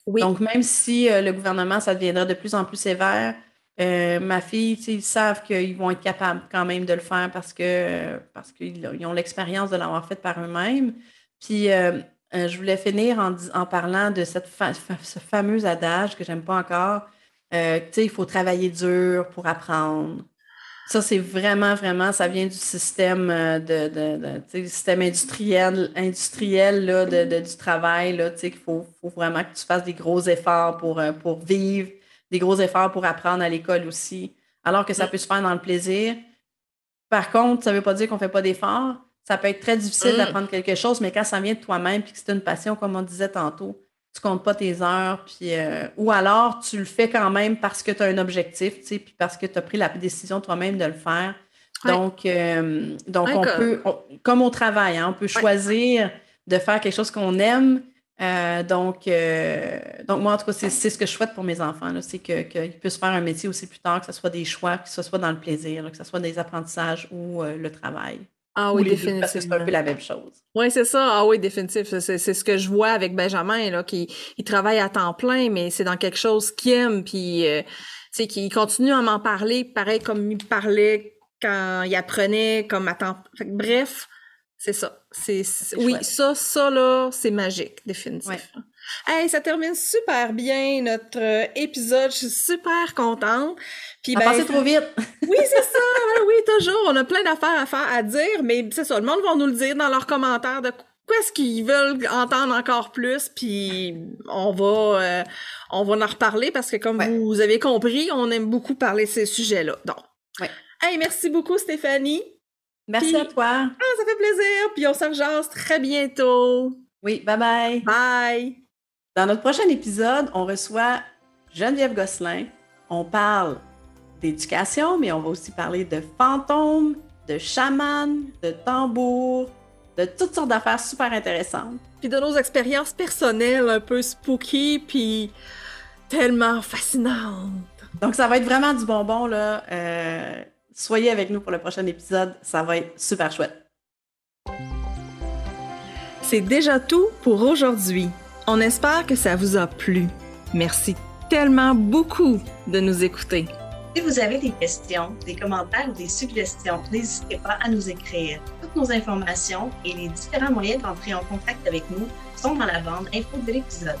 Oui. Donc même si euh, le gouvernement, ça deviendra de plus en plus sévère, euh, ma fille, ils savent qu'ils vont être capables quand même de le faire parce que parce qu'ils ont l'expérience de l'avoir fait par eux-mêmes. Puis euh, euh, je voulais finir en, en parlant de cette ce fameux adage que j'aime pas encore. Euh, tu sais, il faut travailler dur pour apprendre. Ça, c'est vraiment, vraiment, ça vient du système euh, de, de, de système industriel, industriel là, de, du travail. Là, qu'il faut, faut vraiment que tu fasses des gros efforts pour, pour vivre, des gros efforts pour apprendre à l'école aussi, alors que ça peut se faire dans le plaisir. Par contre, ça ne veut pas dire qu'on ne fait pas d'efforts. Ça peut être très difficile mm. d'apprendre quelque chose, mais quand ça vient de toi-même et que c'est une passion, comme on disait tantôt, tu comptes pas tes heures, puis, euh, ou alors tu le fais quand même parce que tu as un objectif, tu sais, puis parce que tu as pris la décision toi-même de le faire. Donc, euh, donc on peut, comme au travail, hein, on peut choisir de faire quelque chose qu'on aime. Euh, donc, donc, moi, en tout cas, c'est ce que je souhaite pour mes enfants, c'est qu'ils puissent faire un métier aussi plus tard, que ce soit des choix, que ce soit dans le plaisir, que ce soit des apprentissages ou le travail. Ah oui, définitivement. c'est un peu la même chose. Oui, c'est ça. Ah oui, définitivement. C'est, ce que je vois avec Benjamin, là, qui il travaille à temps plein, mais c'est dans quelque chose qu'il aime, puis euh, tu sais, qu'il continue à m'en parler, pareil comme il parlait quand il apprenait, comme à temps... bref, c'est ça. C'est, oui, ça, ça, là, c'est magique, définitivement. Hey, ça termine super bien notre euh, épisode. Je suis super contente. Puis ben, passé trop vite. oui, c'est ça. oui, toujours. On a plein d'affaires à faire à dire, mais c'est ça. Le monde va nous le dire dans leurs commentaires de quoi est-ce qu'ils veulent entendre encore plus. Puis on va, euh, on va en reparler parce que comme vous avez compris, on aime beaucoup parler de ces sujets-là. Donc, ouais. hey, merci beaucoup, Stéphanie. Merci à toi. Ah, ça fait plaisir. Puis on se rejoint très bientôt. Oui, bye bye. Bye. Dans notre prochain épisode, on reçoit Geneviève Gosselin. On parle d'éducation, mais on va aussi parler de fantômes, de chamans, de tambours, de toutes sortes d'affaires super intéressantes. Puis de nos expériences personnelles un peu spooky, puis tellement fascinantes. Donc ça va être vraiment du bonbon, là. Euh, soyez avec nous pour le prochain épisode, ça va être super chouette. C'est déjà tout pour aujourd'hui. On espère que ça vous a plu. Merci tellement beaucoup de nous écouter. Si vous avez des questions, des commentaires ou des suggestions, n'hésitez pas à nous écrire. Toutes nos informations et les différents moyens d'entrer en contact avec nous sont dans la bande info de l'épisode.